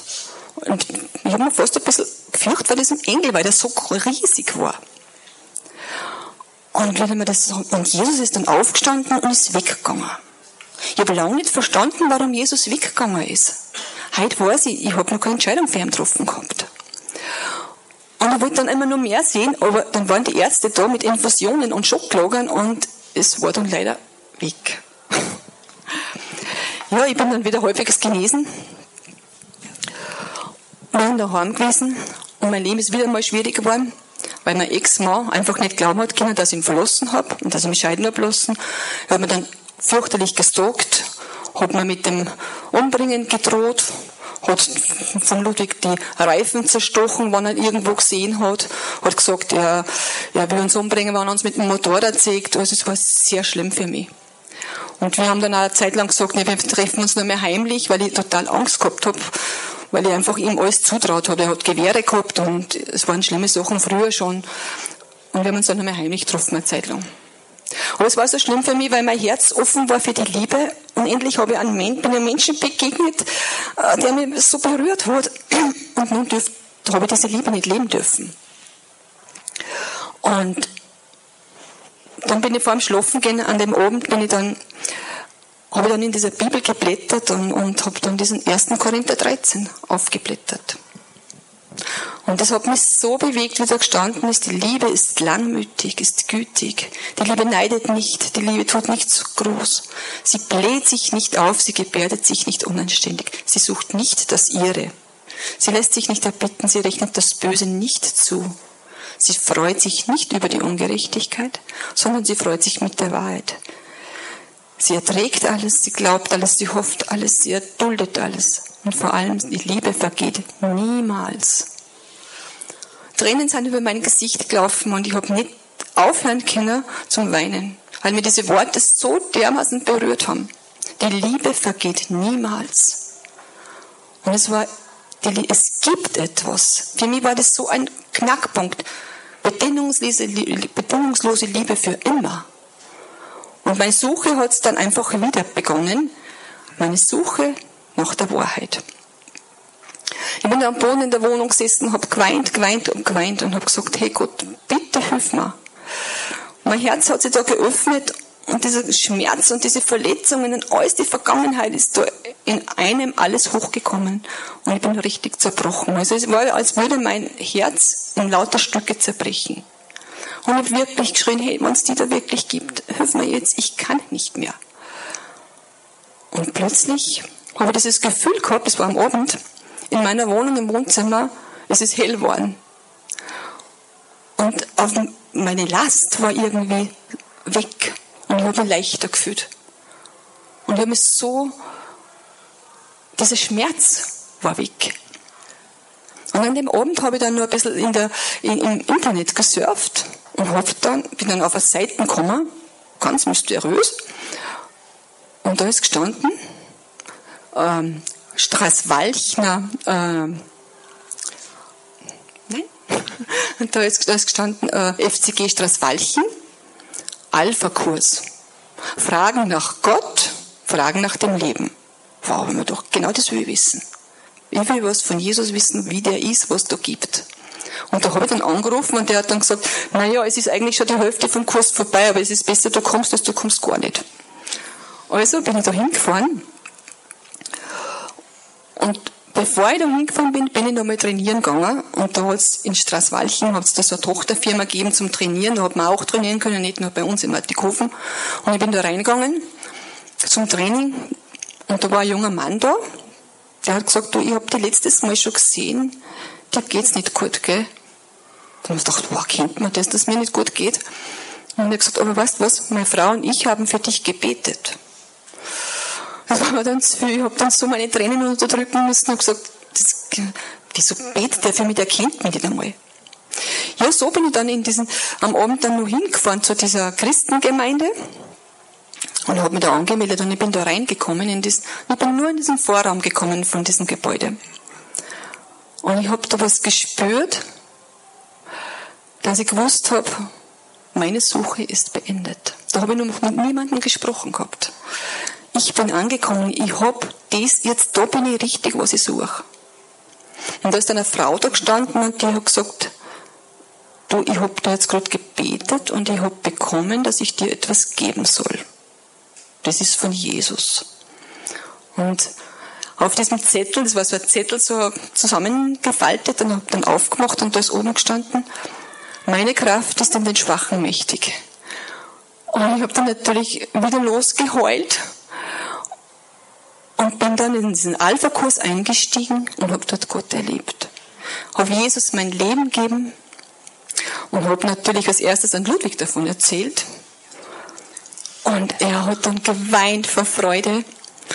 [SPEAKER 6] Und ich habe mir fast ein bisschen gefürchtet vor diesem Engel, weil der so riesig war. Und, wenn man das, und Jesus ist dann aufgestanden und ist weggegangen. Ich habe lange nicht verstanden, warum Jesus weggegangen ist. Heute weiß ich, ich habe noch keine Entscheidung für ihn getroffen gehabt. Und ich wollte dann immer nur mehr sehen, aber dann waren die Ärzte da mit Infusionen und Schocklagern und es war dann leider weg. Ja, ich bin dann wieder halbwegs genesen. Bin daheim gewesen und mein Leben ist wieder mal schwierig geworden, weil mein Ex-Mann einfach nicht glauben hat können, dass ich ihn verlassen habe und dass ich mich scheiden habe lassen. Er hat mir dann fürchterlich gestalkt, hat mir mit dem Umbringen gedroht, hat von Ludwig die Reifen zerstochen, wenn er irgendwo gesehen hat, hat gesagt, er, er will uns umbringen, wenn er uns mit dem Motorrad sägt. Also es war sehr schlimm für mich. Und wir haben dann auch eine Zeit lang gesagt, nee, wir treffen uns nur mehr heimlich, weil ich total Angst gehabt habe, weil ich einfach ihm alles zutraut habe. Er hat Gewehre gehabt und es waren schlimme Sachen früher schon. Und wir haben uns dann nur mehr heimlich getroffen, eine Zeit lang. Aber es war so schlimm für mich, weil mein Herz offen war für die Liebe. Und endlich habe ich einen Menschen, bin einem Menschen begegnet, äh, der mich so berührt hat. Und nun dürft, habe ich diese Liebe nicht leben dürfen. Und dann bin ich vor dem Schlafengehen an dem Abend, bin ich dann, habe ich dann in dieser Bibel geblättert und, und habe dann diesen 1. Korinther 13 aufgeblättert. Und das hat mich so bewegt, wie da gestanden ist, die Liebe ist langmütig, ist gütig. Die Liebe neidet nicht, die Liebe tut nicht zu groß. Sie bläht sich nicht auf, sie gebärdet sich nicht unanständig. Sie sucht nicht das Ihre. Sie lässt sich nicht erbitten, sie rechnet das Böse nicht zu. Sie freut sich nicht über die Ungerechtigkeit, sondern sie freut sich mit der Wahrheit. Sie erträgt alles, sie glaubt alles, sie hofft alles, sie erduldet alles. Und vor allem, die Liebe vergeht niemals. Tränen sind über mein Gesicht gelaufen und ich habe nicht aufhören können zum Weinen, weil mir diese Worte so dermaßen berührt haben. Die Liebe vergeht niemals. Und es war, es gibt etwas. Für mich war das so ein Knackpunkt. Bedingungslose, bedingungslose Liebe für immer. Und meine Suche hat dann einfach wieder begonnen. Meine Suche nach der Wahrheit. Ich bin am Boden in der Wohnung gesessen, habe geweint, geweint und geweint und habe gesagt, hey Gott, bitte hilf mir. mein Herz hat sich da geöffnet und dieser Schmerz und diese Verletzungen und alles die Vergangenheit ist da in einem alles hochgekommen und ich bin richtig zerbrochen. Also es war, als würde mein Herz in lauter Stücke zerbrechen. Und ich wirklich geschrien, hey, wenn es die da wirklich gibt, hilf mir jetzt, ich kann nicht mehr. Und plötzlich habe ich dieses Gefühl gehabt, das war am Abend, in meiner Wohnung im Wohnzimmer, es ist hell geworden. Und auf meine Last war irgendwie weg. Und ich habe mich leichter gefühlt. Und ich habe mich so, dieser Schmerz war weg. Und an dem Abend habe ich dann nur ein bisschen in der, in, im Internet gesurft und hab dann, bin dann auf eine Seite gekommen, ganz mysteriös. Und da ist gestanden, ähm, Straßwalchner, äh, und da ist, da ist gestanden äh, FCG Straßwalchen, Alpha-Kurs. Fragen nach Gott, Fragen nach dem Leben. Wow, wir doch, genau das will ich wissen. Ich will was von Jesus wissen, wie der ist, was da gibt. Und da habe ich dann angerufen und der hat dann gesagt, naja, es ist eigentlich schon die Hälfte vom Kurs vorbei, aber es ist besser, du kommst, als du kommst gar nicht. Also bin ich da hingefahren und bevor ich da hingefahren bin, bin ich nochmal trainieren gegangen. Und da hat es in Straßwalchen hat's da so eine Tochterfirma gegeben zum Trainieren. Da hat man auch trainieren können, nicht nur bei uns in Martikofen. Und ich bin da reingegangen zum Training. Und da war ein junger Mann da. Der hat gesagt, du, ich habe die letztes Mal schon gesehen, dir geht's nicht gut, gell? Da habe ich gedacht, wow, kennt man das, dass mir nicht gut geht? Und er hat gesagt, aber weißt du was, meine Frau und ich haben für dich gebetet. Zu viel. Ich habe dann so meine Tränen unterdrücken müssen und gesagt, das, wieso betet der für mich, der kennt mich nicht einmal. Ja, so bin ich dann in diesen, am Abend dann noch hingefahren zu dieser Christengemeinde und habe mich da angemeldet und ich bin da reingekommen in diesen, ich bin nur in diesen Vorraum gekommen von diesem Gebäude. Und ich habe da was gespürt, dass ich gewusst habe, meine Suche ist beendet. Da habe ich noch mit niemandem gesprochen gehabt ich bin angekommen, ich hab das, jetzt da bin ich richtig, was ich suche. Und da ist eine Frau da gestanden und die hat gesagt, du, ich hab da jetzt gerade gebetet und ich hab bekommen, dass ich dir etwas geben soll. Das ist von Jesus. Und auf diesem Zettel, das war so ein Zettel so zusammengefaltet und hab dann aufgemacht und da ist oben gestanden, meine Kraft ist in den Schwachen mächtig. Und ich habe dann natürlich wieder losgeheult und bin dann in diesen Alpha-Kurs eingestiegen und habe dort Gott erlebt. Habe Jesus mein Leben gegeben und habe natürlich als erstes an Ludwig davon erzählt. Und er hat dann geweint vor Freude.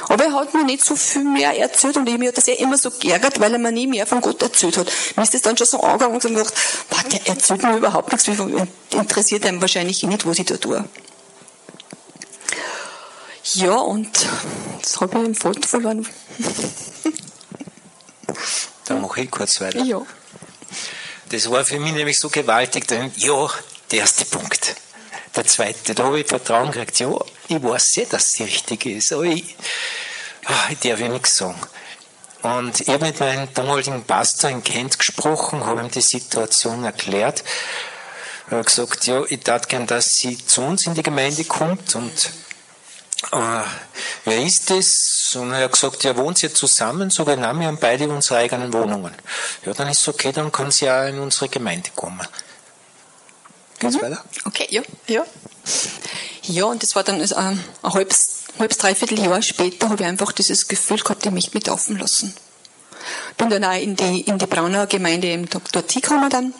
[SPEAKER 6] Aber er hat mir nicht so viel mehr erzählt und mir hat das ja immer so geärgert, weil er mir nie mehr von Gott erzählt hat. Mir ist das dann schon so angegangen und gedacht, der erzählt mir überhaupt nichts, interessiert einem wahrscheinlich nicht, was ich da tue. Ja, und das habe ich im Foto verloren.
[SPEAKER 5] Dann mache ich kurz weiter.
[SPEAKER 6] Ja.
[SPEAKER 5] Das war für mich nämlich so gewaltig, denn ja, der erste Punkt. der zweite, da habe ich Vertrauen gekriegt. Ja, ich weiß ja, dass es die richtige ist, aber ich, ach, ich darf ja nichts sagen. Und ich habe mit meinem damaligen Pastor in Kent gesprochen, habe ihm die Situation erklärt. Er hat gesagt, ja, ich tat gern, dass sie zu uns in die Gemeinde kommt und äh, wer ist das? Und er hat gesagt, ja, wohnt ihr zusammen? So, nein, wir haben beide unsere eigenen Wohnungen. Ja, dann ist es okay, dann kann sie ja in unsere Gemeinde kommen.
[SPEAKER 6] Geht's mhm. weiter? Okay, ja, ja. Ja, und das war dann also, ein halbes, halbes, dreiviertel Jahr später, habe ich einfach dieses Gefühl gehabt, ich möchte mich taufen lassen. Bin dann auch in die, in die Braunauer Gemeinde eben dort hingekommen dann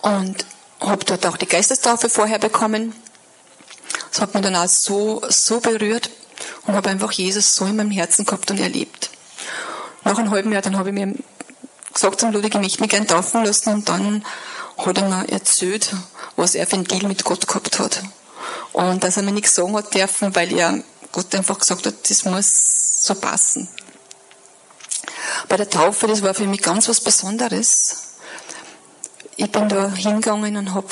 [SPEAKER 6] und habe dort auch die Geistestaufe vorher bekommen. Das hat mich dann auch so, so berührt und habe einfach Jesus so in meinem Herzen gehabt und erlebt. Nach einem halben Jahr, dann habe ich mir gesagt zum Ludwig, ich möchte mich gerne taufen lassen und dann hat er mir erzählt, was er für einen Deal mit Gott gehabt hat. Und dass er mir nichts sagen hat dürfen, weil er Gott einfach gesagt hat, das muss so passen. Bei der Taufe, das war für mich ganz was Besonderes. Ich bin da hingegangen und habe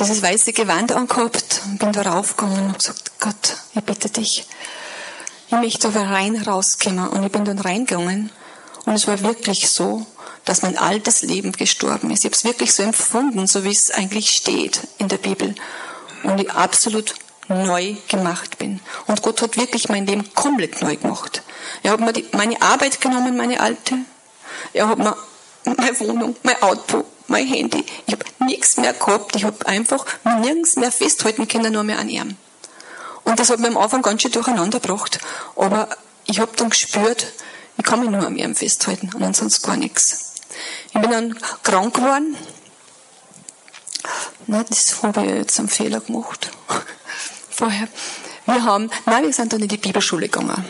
[SPEAKER 6] dieses weiße Gewand angehabt und bin da raufgegangen und gesagt, Gott, ich bitte dich, ich möchte aber rein rauskommen. Und ich bin dann reingegangen und es war wirklich so, dass mein altes Leben gestorben ist. Ich habe es wirklich so empfunden, so wie es eigentlich steht in der Bibel. Und ich absolut neu gemacht bin. Und Gott hat wirklich mein Leben komplett neu gemacht. Er hat mir die, meine Arbeit genommen, meine alte. Er hat mir meine Wohnung, mein Auto, mein Handy. Ich habe nichts mehr gehabt. Ich habe einfach nirgends mehr festhalten können, nur mehr an ihm. Und das hat mir am Anfang ganz schön durcheinander gebracht. Aber ich habe dann gespürt, ich kann mich nur an ihm festhalten und ansonsten gar nichts. Ich bin dann krank geworden. Nein, das habe ich jetzt einen Fehler gemacht. Vorher. Wir haben, nein, wir sind dann in die Bibelschule gegangen.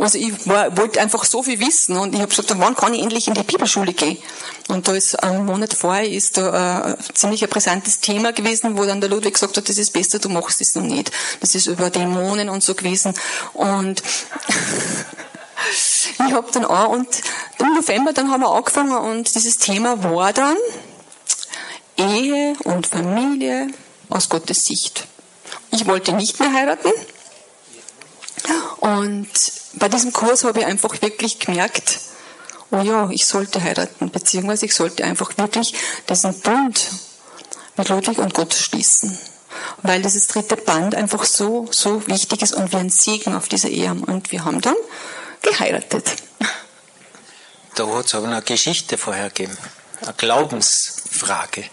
[SPEAKER 6] Also ich war, wollte einfach so viel wissen und ich habe gesagt, wann kann ich endlich in die Bibelschule gehen? Und da ist einen Monat vorher ist da ein ziemlich ein brisantes Thema gewesen, wo dann der Ludwig gesagt hat, das ist besser, du machst es noch nicht. Das ist über Dämonen und so gewesen. Und ich habe dann auch, und im November dann haben wir angefangen und dieses Thema war dann Ehe und Familie aus Gottes Sicht. Ich wollte nicht mehr heiraten. Und bei diesem Kurs habe ich einfach wirklich gemerkt, oh ja, ich sollte heiraten, beziehungsweise ich sollte einfach wirklich diesen Bund mit Ludwig und Gott schließen. Weil dieses dritte Band einfach so, so wichtig ist und wir einen Segen auf dieser Ehe haben. Und wir haben dann geheiratet.
[SPEAKER 5] Da hat es aber eine Geschichte vorher gegeben, eine Glaubensfrage.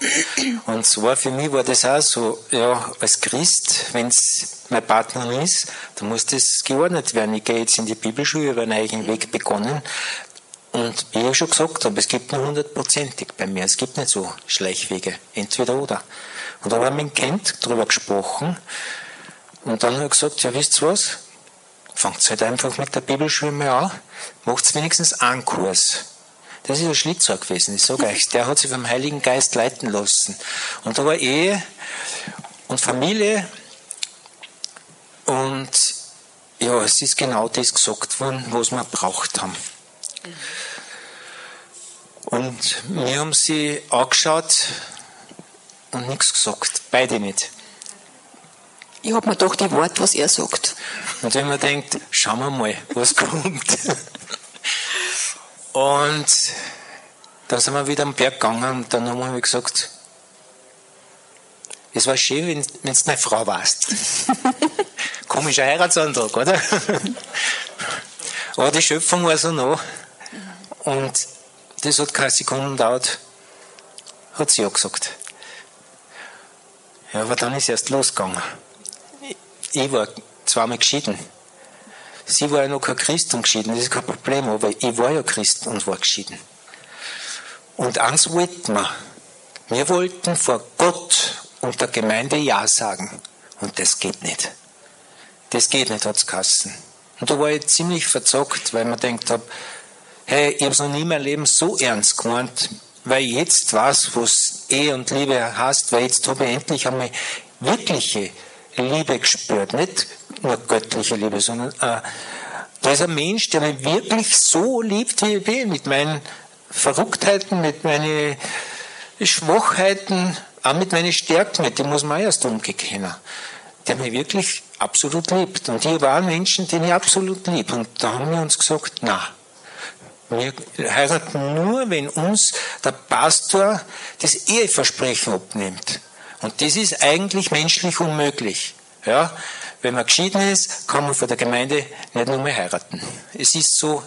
[SPEAKER 5] Und zwar für mich war das auch so, ja, als Christ, wenn es mein Partner ist, dann muss das geordnet werden. Ich gehe jetzt in die Bibelschule, habe einen eigenen Weg begonnen. Und wie ich schon gesagt habe, es gibt nur hundertprozentig bei mir. Es gibt nicht so Schleichwege. Entweder oder. Und da haben wir mit Kind drüber gesprochen. Und dann habe ich gesagt, ja, wisst ihr was? fangt halt einfach mit der Bibelschule mal an, macht wenigstens einen Kurs. Das ist ein Schlitzer gewesen, ich sage euch. Der hat sich vom Heiligen Geist leiten lassen. Und da war Ehe und Familie und ja, es ist genau das gesagt worden, was wir braucht haben. Und wir haben sie angeschaut und nichts gesagt. Beide nicht.
[SPEAKER 6] Ich habe mir doch die Wort, was er sagt.
[SPEAKER 5] Und wenn man denkt, schauen wir mal, was kommt. Und dann sind wir wieder am Berg gegangen und dann haben wir gesagt, es war schön, wenn, du meine Frau warst. Komischer Heiratsantrag, oder? Aber die Schöpfung war so nah. Und das hat keine Sekunden gedauert, hat sie ja gesagt. Ja, aber dann ist erst losgegangen. Ich war zweimal geschieden. Sie war ja noch kein Christ und geschieden, das ist kein Problem, aber ich war ja Christ und war geschieden. Und eins wollten wir. Wir wollten vor Gott und der Gemeinde Ja sagen. Und das geht nicht. Das geht nicht, hat's Kassen. Und da war ich ziemlich verzockt, weil man denkt hab, hey, ich hab's noch nie in meinem Leben so ernst gemeint, weil ich jetzt weiß, was Ehe und Liebe heißt, weil jetzt habe ich endlich einmal wirkliche Liebe gespürt. Nicht nur göttliche Liebe, sondern äh, da ist ein Mensch, der mich wirklich so liebt, wie ich bin, mit meinen Verrücktheiten, mit meinen Schwachheiten, auch mit meinen Stärken nicht, die muss man erst umgehen der mich wirklich absolut liebt. Und ich war Menschen, den ich absolut lieb. Und da haben wir uns gesagt, na, wir heiraten nur, wenn uns der Pastor das Eheversprechen abnimmt. Und das ist eigentlich menschlich unmöglich. Ja? Wenn man geschieden ist, kann man vor der Gemeinde nicht nur mehr heiraten. Es ist so,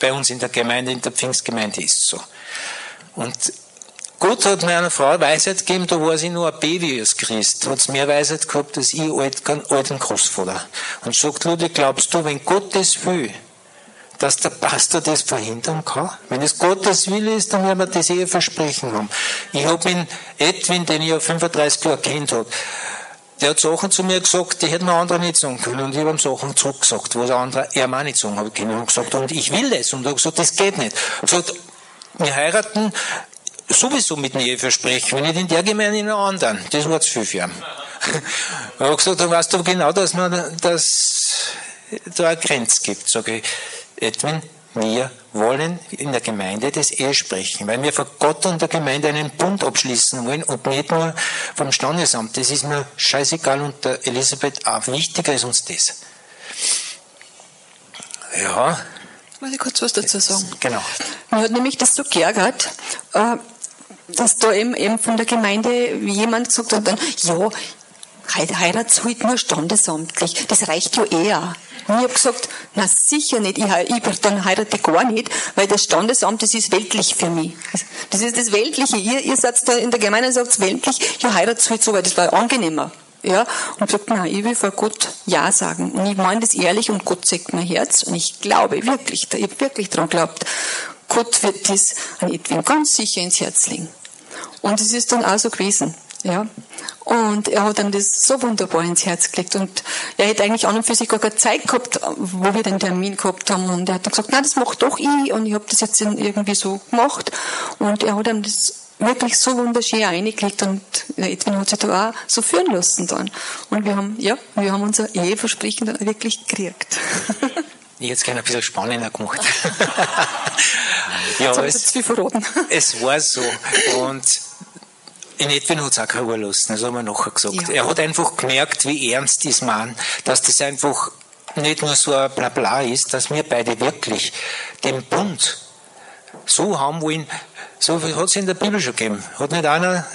[SPEAKER 5] bei uns in der Gemeinde, in der Pfingstgemeinde ist es so. Und Gott hat meiner Frau Weisheit gegeben, da war sie nur ein Baby als Christ. Hat mehr Weisheit gehabt als ich alt, alten Großvater. Und sagt, Ludwig, glaubst du, wenn Gott das will, dass der Pastor das verhindern kann? Wenn es Gottes Wille ist, dann werden wir das eher versprechen haben. Ich habe ihn, Edwin, den ich ja 35 Jahre kennt habe, der hat Sachen zu mir gesagt, die hätten andere nicht sagen können. Und ich habe ihm Sachen zurückgesagt, was andere er mir nicht sagen habe können. Und gesagt, und ich will das. Und er hat gesagt, das geht nicht. Und gesagt, wir heiraten sowieso mit einem Eheversprechen, wenn nicht in der Gemeinde, in einer anderen. Das war zu viel für ihn. Er hat gesagt, dann weißt du genau, dass man, dass da eine Grenze gibt. Sage ich, Edwin, wir wollen in der Gemeinde das Ehe sprechen, weil wir vor Gott und der Gemeinde einen Bund abschließen wollen und nicht nur vom Standesamt. Das ist mir scheißegal und der Elisabeth auch wichtiger ist uns das. Ja.
[SPEAKER 6] Muss ich kurz was dazu sagen?
[SPEAKER 5] Genau.
[SPEAKER 6] Mir hat nämlich das so geärgert, äh, dass da eben, eben von der Gemeinde jemand gesagt hat, dann, ja, Heiratsholt nur standesamtlich, das reicht ja eher. Und ich habe gesagt, na sicher nicht, ich, ich dann heirate gar nicht, weil das Standesamt, das ist weltlich für mich. Das ist das Weltliche. Ihr, ihr seid da in der Gemeinde sagt weltlich, ja, heiratsholt so, weil das war angenehmer. Ja, und gesagt, nein, ich will vor Gott Ja sagen. Und ich meine das ehrlich und Gott sagt mein Herz. Und ich glaube wirklich, ich habe wirklich daran geglaubt, Gott wird das an Edwin ganz sicher ins Herz legen. Und es ist dann auch so gewesen. Ja. Und er hat dann das so wunderbar ins Herz gelegt. Und er hätte eigentlich an und für sich gar keine Zeit gehabt, wo wir den Termin gehabt haben. Und er hat dann gesagt, nein, das macht doch ich. Und ich habe das jetzt irgendwie so gemacht. Und er hat ihm das wirklich so wunderschön eingelegt und Edwin hat sich da auch so führen lassen dann. Und wir haben, ja, wir haben unser Eheversprechen dann wirklich gekriegt.
[SPEAKER 5] Ich hätte es gerne ein bisschen spannender gemacht.
[SPEAKER 6] ja, es,
[SPEAKER 5] es war so. Und Edwin hat es auch keine lassen, das haben wir nachher gesagt. Ja. Er hat einfach gemerkt, wie ernst ist man, dass das einfach nicht nur so ein Blabla ist, dass wir beide wirklich den Bund so haben wollen, so hat es in der Bibel schon gegeben. Hat nicht einer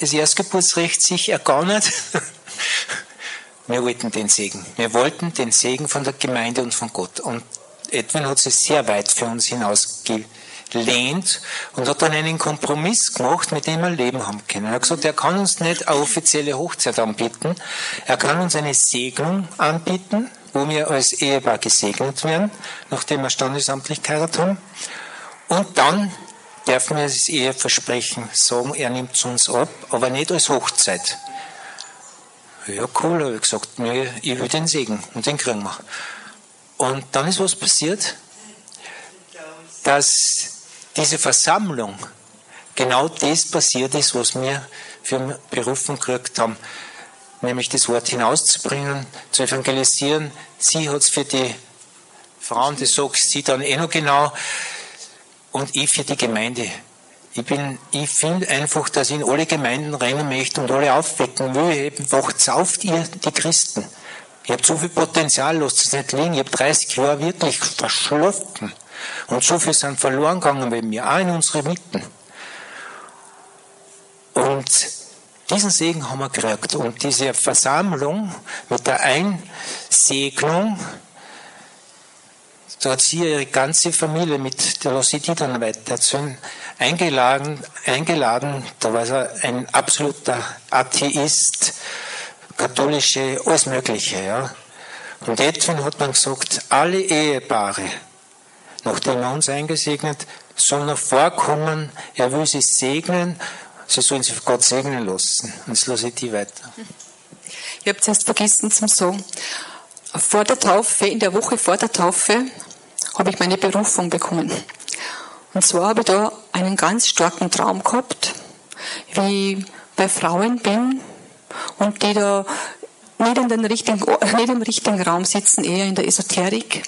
[SPEAKER 5] das Erstgeburtsrecht sich ergaunert? Wir wollten den Segen. Wir wollten den Segen von der Gemeinde und von Gott. Und Edwin hat sich sehr weit für uns hinausgelehnt und hat dann einen Kompromiss gemacht, mit dem wir Leben haben können. Er hat gesagt, er kann uns nicht eine offizielle Hochzeit anbieten. Er kann uns eine Segnung anbieten, wo wir als Ehepaar gesegnet werden, nachdem wir standesamtlich geheiratet haben. Und dann dürfen wir das Eheversprechen sagen, er nimmt es uns ab, aber nicht als Hochzeit. Ja, cool, habe ich gesagt, ich will den Segen und den kriegen wir. Und dann ist was passiert, dass diese Versammlung genau das passiert ist, was wir für Berufen gekriegt haben, nämlich das Wort hinauszubringen, zu evangelisieren. Sie hat es für die Frauen, das sagt sie dann eh noch genau, und ich für die Gemeinde. Ich ich finde einfach, dass ich in alle Gemeinden rennen möchte und alle aufwecken will. Eben, auf ihr, die Christen. Ihr habt so viel Potenzial, lasst es nicht liegen. Ich habe 30 Jahre wirklich verschlossen. Und so viel sind verloren gegangen bei mir, auch in unsere Mitten. Und diesen Segen haben wir gekriegt. Und diese Versammlung mit der Einsegnung, so hat sie ihre ganze Familie mit der Losidi dann weiterzuhören, eingeladen, eingeladen. Da war er ein absoluter Atheist, katholische, alles Mögliche, ja. Und Edwin hat dann gesagt, alle Ehepaare, nachdem er uns eingesegnet, sollen noch vorkommen, er will sie segnen, sie sollen sich Gott segnen lassen. Und jetzt lasse ich die weiter.
[SPEAKER 6] Ich habe zuerst vergessen zum Sagen. Vor der Taufe, in der Woche vor der Taufe, habe ich meine Berufung bekommen. Und zwar habe ich da einen ganz starken Traum gehabt, wie ich bei Frauen bin und die da nicht, in den richtigen, nicht im richtigen Raum sitzen, eher in der Esoterik.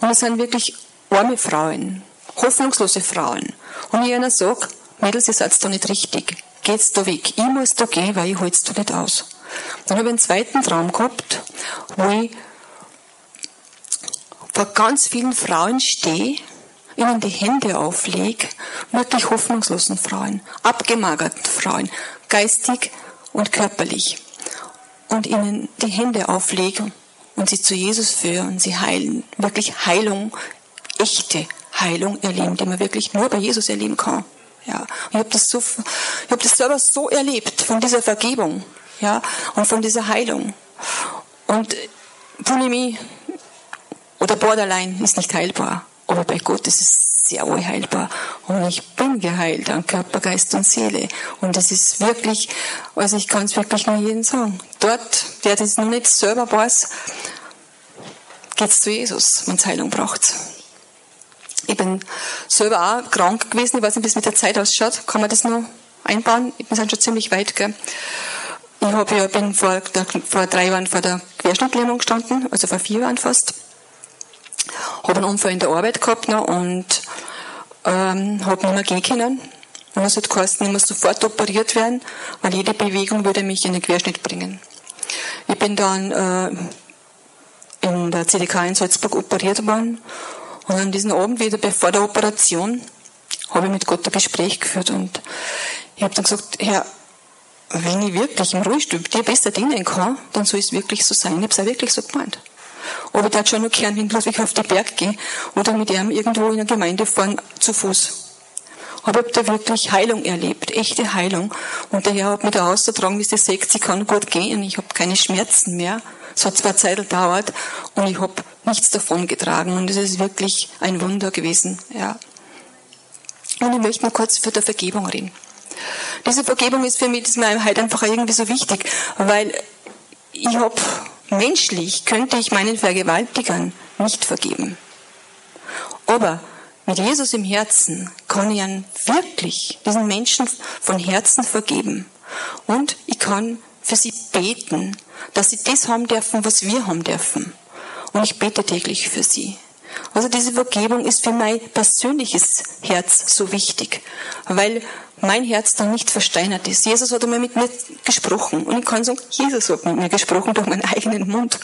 [SPEAKER 6] Und es sind wirklich arme Frauen, hoffnungslose Frauen. Und ich einer sage, Mädels, ihr seid da nicht richtig. geht's da weg. Ich muss da gehen, weil ich halt's da nicht aus. Dann habe ich einen zweiten Traum gehabt, wo ich vor ganz vielen Frauen stehe, ihnen die Hände auflege, wirklich hoffnungslosen Frauen, abgemagerten Frauen, geistig und körperlich, und ihnen die Hände auflege und sie zu Jesus führe und sie heilen, wirklich Heilung, echte Heilung erleben, die man wirklich nur bei Jesus erleben kann. Ja, ich habe das so, habe das selber so erlebt von dieser Vergebung, ja, und von dieser Heilung. Und Bulimie oder Borderline ist nicht heilbar, aber bei Gott ist es sehr wohl heilbar. Und ich bin geheilt an Körper, Geist und Seele. Und das ist wirklich, also ich kann es wirklich nur jedem sagen. Dort, der das noch nicht selber weiß, geht's zu Jesus, wenn es Heilung braucht. Ich bin selber auch krank gewesen. Ich weiß nicht, wie es mit der Zeit ausschaut. Kann man das noch einbauen? Wir sind schon ziemlich weit, gell? Ich hab, ja, bin vor, vor drei Jahren vor der Querschnittlähmung gestanden, also vor vier Jahren fast. Habe einen Unfall in der Arbeit gehabt noch und ähm, habe nicht mehr gehen können. Und es hat geheißen, ich muss sofort operiert werden, weil jede Bewegung würde mich in den Querschnitt bringen. Ich bin dann äh, in der CDK in Salzburg operiert worden und an diesem Abend wieder vor der Operation habe ich mit Gott ein Gespräch geführt und ich habe dann gesagt, Herr, wenn ich wirklich im Ruhestuhl dir besser dienen kann, dann soll es wirklich so sein. Ich habe es auch wirklich so gemeint. Aber ich darf schon noch gern, wenn ich auf den Berg gehe oder mit ihm irgendwo in der Gemeinde fahren, zu Fuß. Aber ich habe da wirklich Heilung erlebt, echte Heilung. Und der Herr hat mich da ausgetragen, wie sie sagt, sie kann gut gehen, ich habe keine Schmerzen mehr. Es hat zwar Zeit gedauert und ich habe nichts davon getragen. Und es ist wirklich ein Wunder gewesen. Ja. Und ich möchte noch kurz für die Vergebung reden. Diese Vergebung ist für mich, ist mir heute einfach irgendwie so wichtig, weil ich habe menschlich könnte ich meinen Vergewaltigern nicht vergeben. Aber mit Jesus im Herzen kann ich ihnen wirklich diesen Menschen von Herzen vergeben. Und ich kann für sie beten, dass sie das haben dürfen, was wir haben dürfen. Und ich bete täglich für sie. Also diese Vergebung ist für mein persönliches Herz so wichtig, weil mein Herz dann nicht versteinert ist. Jesus hat einmal mit mir gesprochen und ich kann sagen, Jesus hat mit mir gesprochen durch meinen eigenen Mund.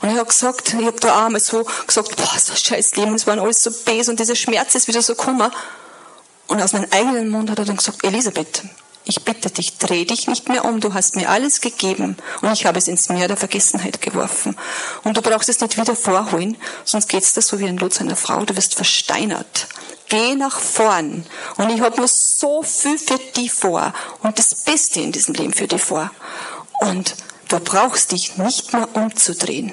[SPEAKER 6] Und er hat gesagt, ich habe da auch einmal so gesagt, boah, so ein scheiß Leben, es waren alles so bes und dieser Schmerz ist wieder so gekommen. Und aus meinem eigenen Mund hat er dann gesagt, Elisabeth, ich bitte dich, dreh dich nicht mehr um, du hast mir alles gegeben und ich habe es ins Meer der Vergessenheit geworfen. Und du brauchst es nicht wieder vorholen, sonst geht's dir so wie ein Lot seiner Frau, du wirst versteinert. Geh nach vorn. Und ich habe nur so viel für dich vor und das Beste in diesem Leben für dich vor. Und du brauchst dich nicht mehr umzudrehen.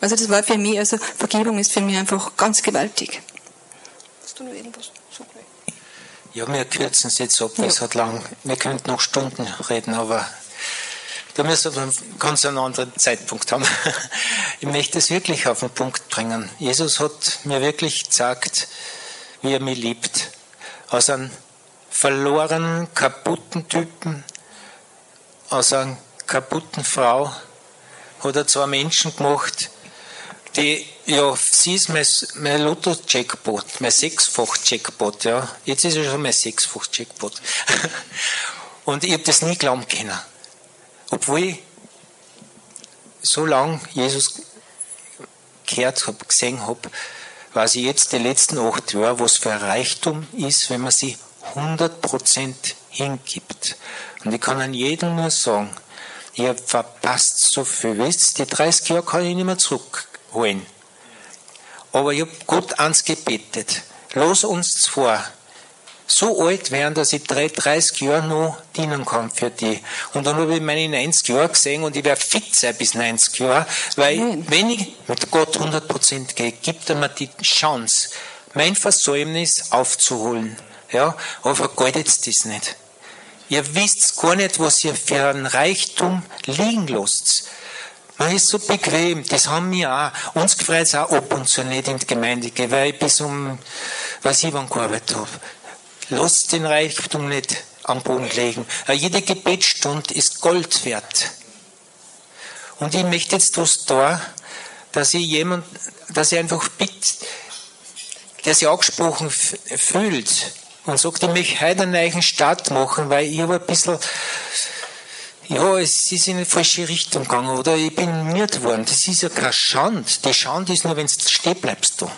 [SPEAKER 6] Also das war für mich, also Vergebung ist für mich einfach ganz gewaltig. Hast du noch irgendwas?
[SPEAKER 5] Ja, wir kürzen es jetzt ab, weil es hat lang. Wir könnten noch Stunden reden, aber da müssen wir einen ganz einen anderen Zeitpunkt haben. Ich möchte es wirklich auf den Punkt bringen. Jesus hat mir wirklich gesagt, wie er mich liebt. Aus einem verlorenen, kaputten Typen, aus einer kaputten Frau, hat er zwei Menschen gemacht, die, ja, sie ist mein, mein Lotto-Jackpot, mein Sechsfach-Jackpot, ja. Jetzt ist es schon mein Sechsfach-Jackpot. Und ich habe das nie glauben können. Obwohl ich so lange Jesus gehört habe, gesehen habe, weiß ich jetzt die letzten acht Jahre, was für ein Reichtum ist, wenn man sie 100% hingibt. Und ich kann an jedem nur sagen, ihr verpasst so viel. Wisst, die 30 Jahre kann ich nicht mehr zurück holen. Aber ich habe Gott angebetet. Los uns vor. So alt werden, dass ich 30 Jahre noch dienen kann für die. Und dann habe ich meine 90 Jahre gesehen und ich werde fit sein bis 90 Jahre, weil Nein. wenn ich mit Gott 100% gehe, gibt er mir die Chance, mein Versäumnis aufzuholen. Ja, aber vergeudet das nicht. Ihr wisst gar nicht, was ihr für einen Reichtum liegen lasst. Man ist so bequem, das haben wir auch. Uns gefreut es auch ab und zu nicht in die Gemeinde gehen, weil ich bis um, was ich wann gearbeitet habe. Lasst den Reichtum nicht am Boden legen. Jede Gebetsstunde ist Gold wert. Und ich möchte jetzt was da, dass ich jemand, dass ich einfach bitte, der sich angesprochen fühlt, und sagt, ich möchte heute einen neuen Start machen, weil ich habe ein bisschen ja, es ist in die falsche Richtung gegangen oder ich bin müde worden. Das ist ja kein Schand. Die Schande ist nur, wenn du stehen bleibst. Du.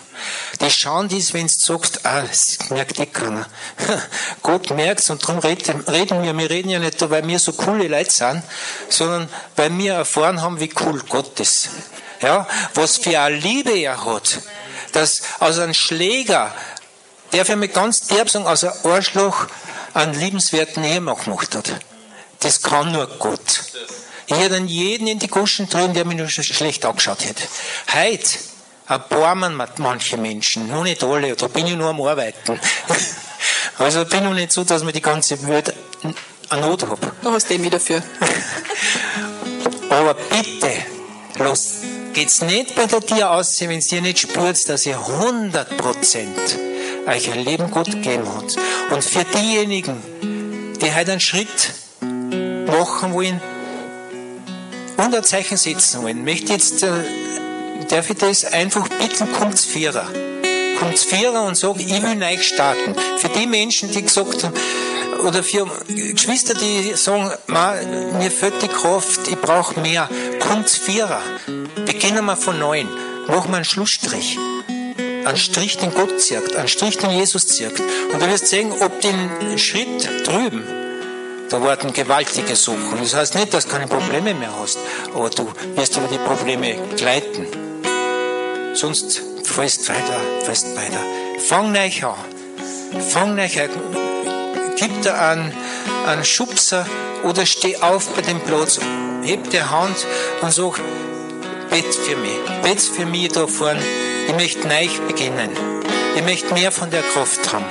[SPEAKER 5] Die Schande ist, wenn du sagst, ah, das merkt eh keiner. Gott merkt's und darum reden, reden wir. Wir reden ja nicht, weil wir so coole Leute sind, sondern weil wir erfahren haben, wie cool Gott ist. Ja, was für eine Liebe er hat. Dass aus einem Schläger, der für mich ganz derb sagen, aus einem Arschloch einen liebenswerten Ehemann gemacht hat. Das kann nur Gott. Ich hätte an jeden in die Goschen drin, der mich nur schlecht angeschaut hätte. Heute erbarmen manche Menschen, nur nicht alle, da bin ich nur am Arbeiten. Also bin ich nicht so, dass mir die ganze Welt eine Not habe.
[SPEAKER 6] Du hast den wieder dafür.
[SPEAKER 5] Aber bitte, los, geht's nicht bei der Tier aus, wenn ihr nicht spürt, dass ihr 100% euch ein Leben Gott gegeben hat. Und für diejenigen, die heute einen Schritt machen wollen und ein Zeichen setzen wollen, möchte jetzt, äh, darf ich das einfach bitten, kommt's Vierer. Kommt's Vierer und sag, ich will neu starten. Für die Menschen, die gesagt haben, oder für Geschwister, die sagen, mir fehlt die Kraft, ich brauche mehr. Kommt's Vierer. Beginnen wir von neuem. Machen wir einen Schlussstrich. Einen Strich, den Gott zirkt, einen Strich, den Jesus zirkt. Und du wirst sehen, ob den Schritt drüben da warten gewaltige Suchen. Das heißt nicht, dass du keine Probleme mehr hast, aber du wirst über die Probleme gleiten. Sonst fällst weiter, fällst weiter. Fang neu an. Fang neu an. Gib dir einen, einen Schubser oder steh auf bei dem Platz, heb die Hand und sag, bet für mich, bet für mich da vorne. Ich möchte neu beginnen. Ich möchte mehr von der Kraft haben.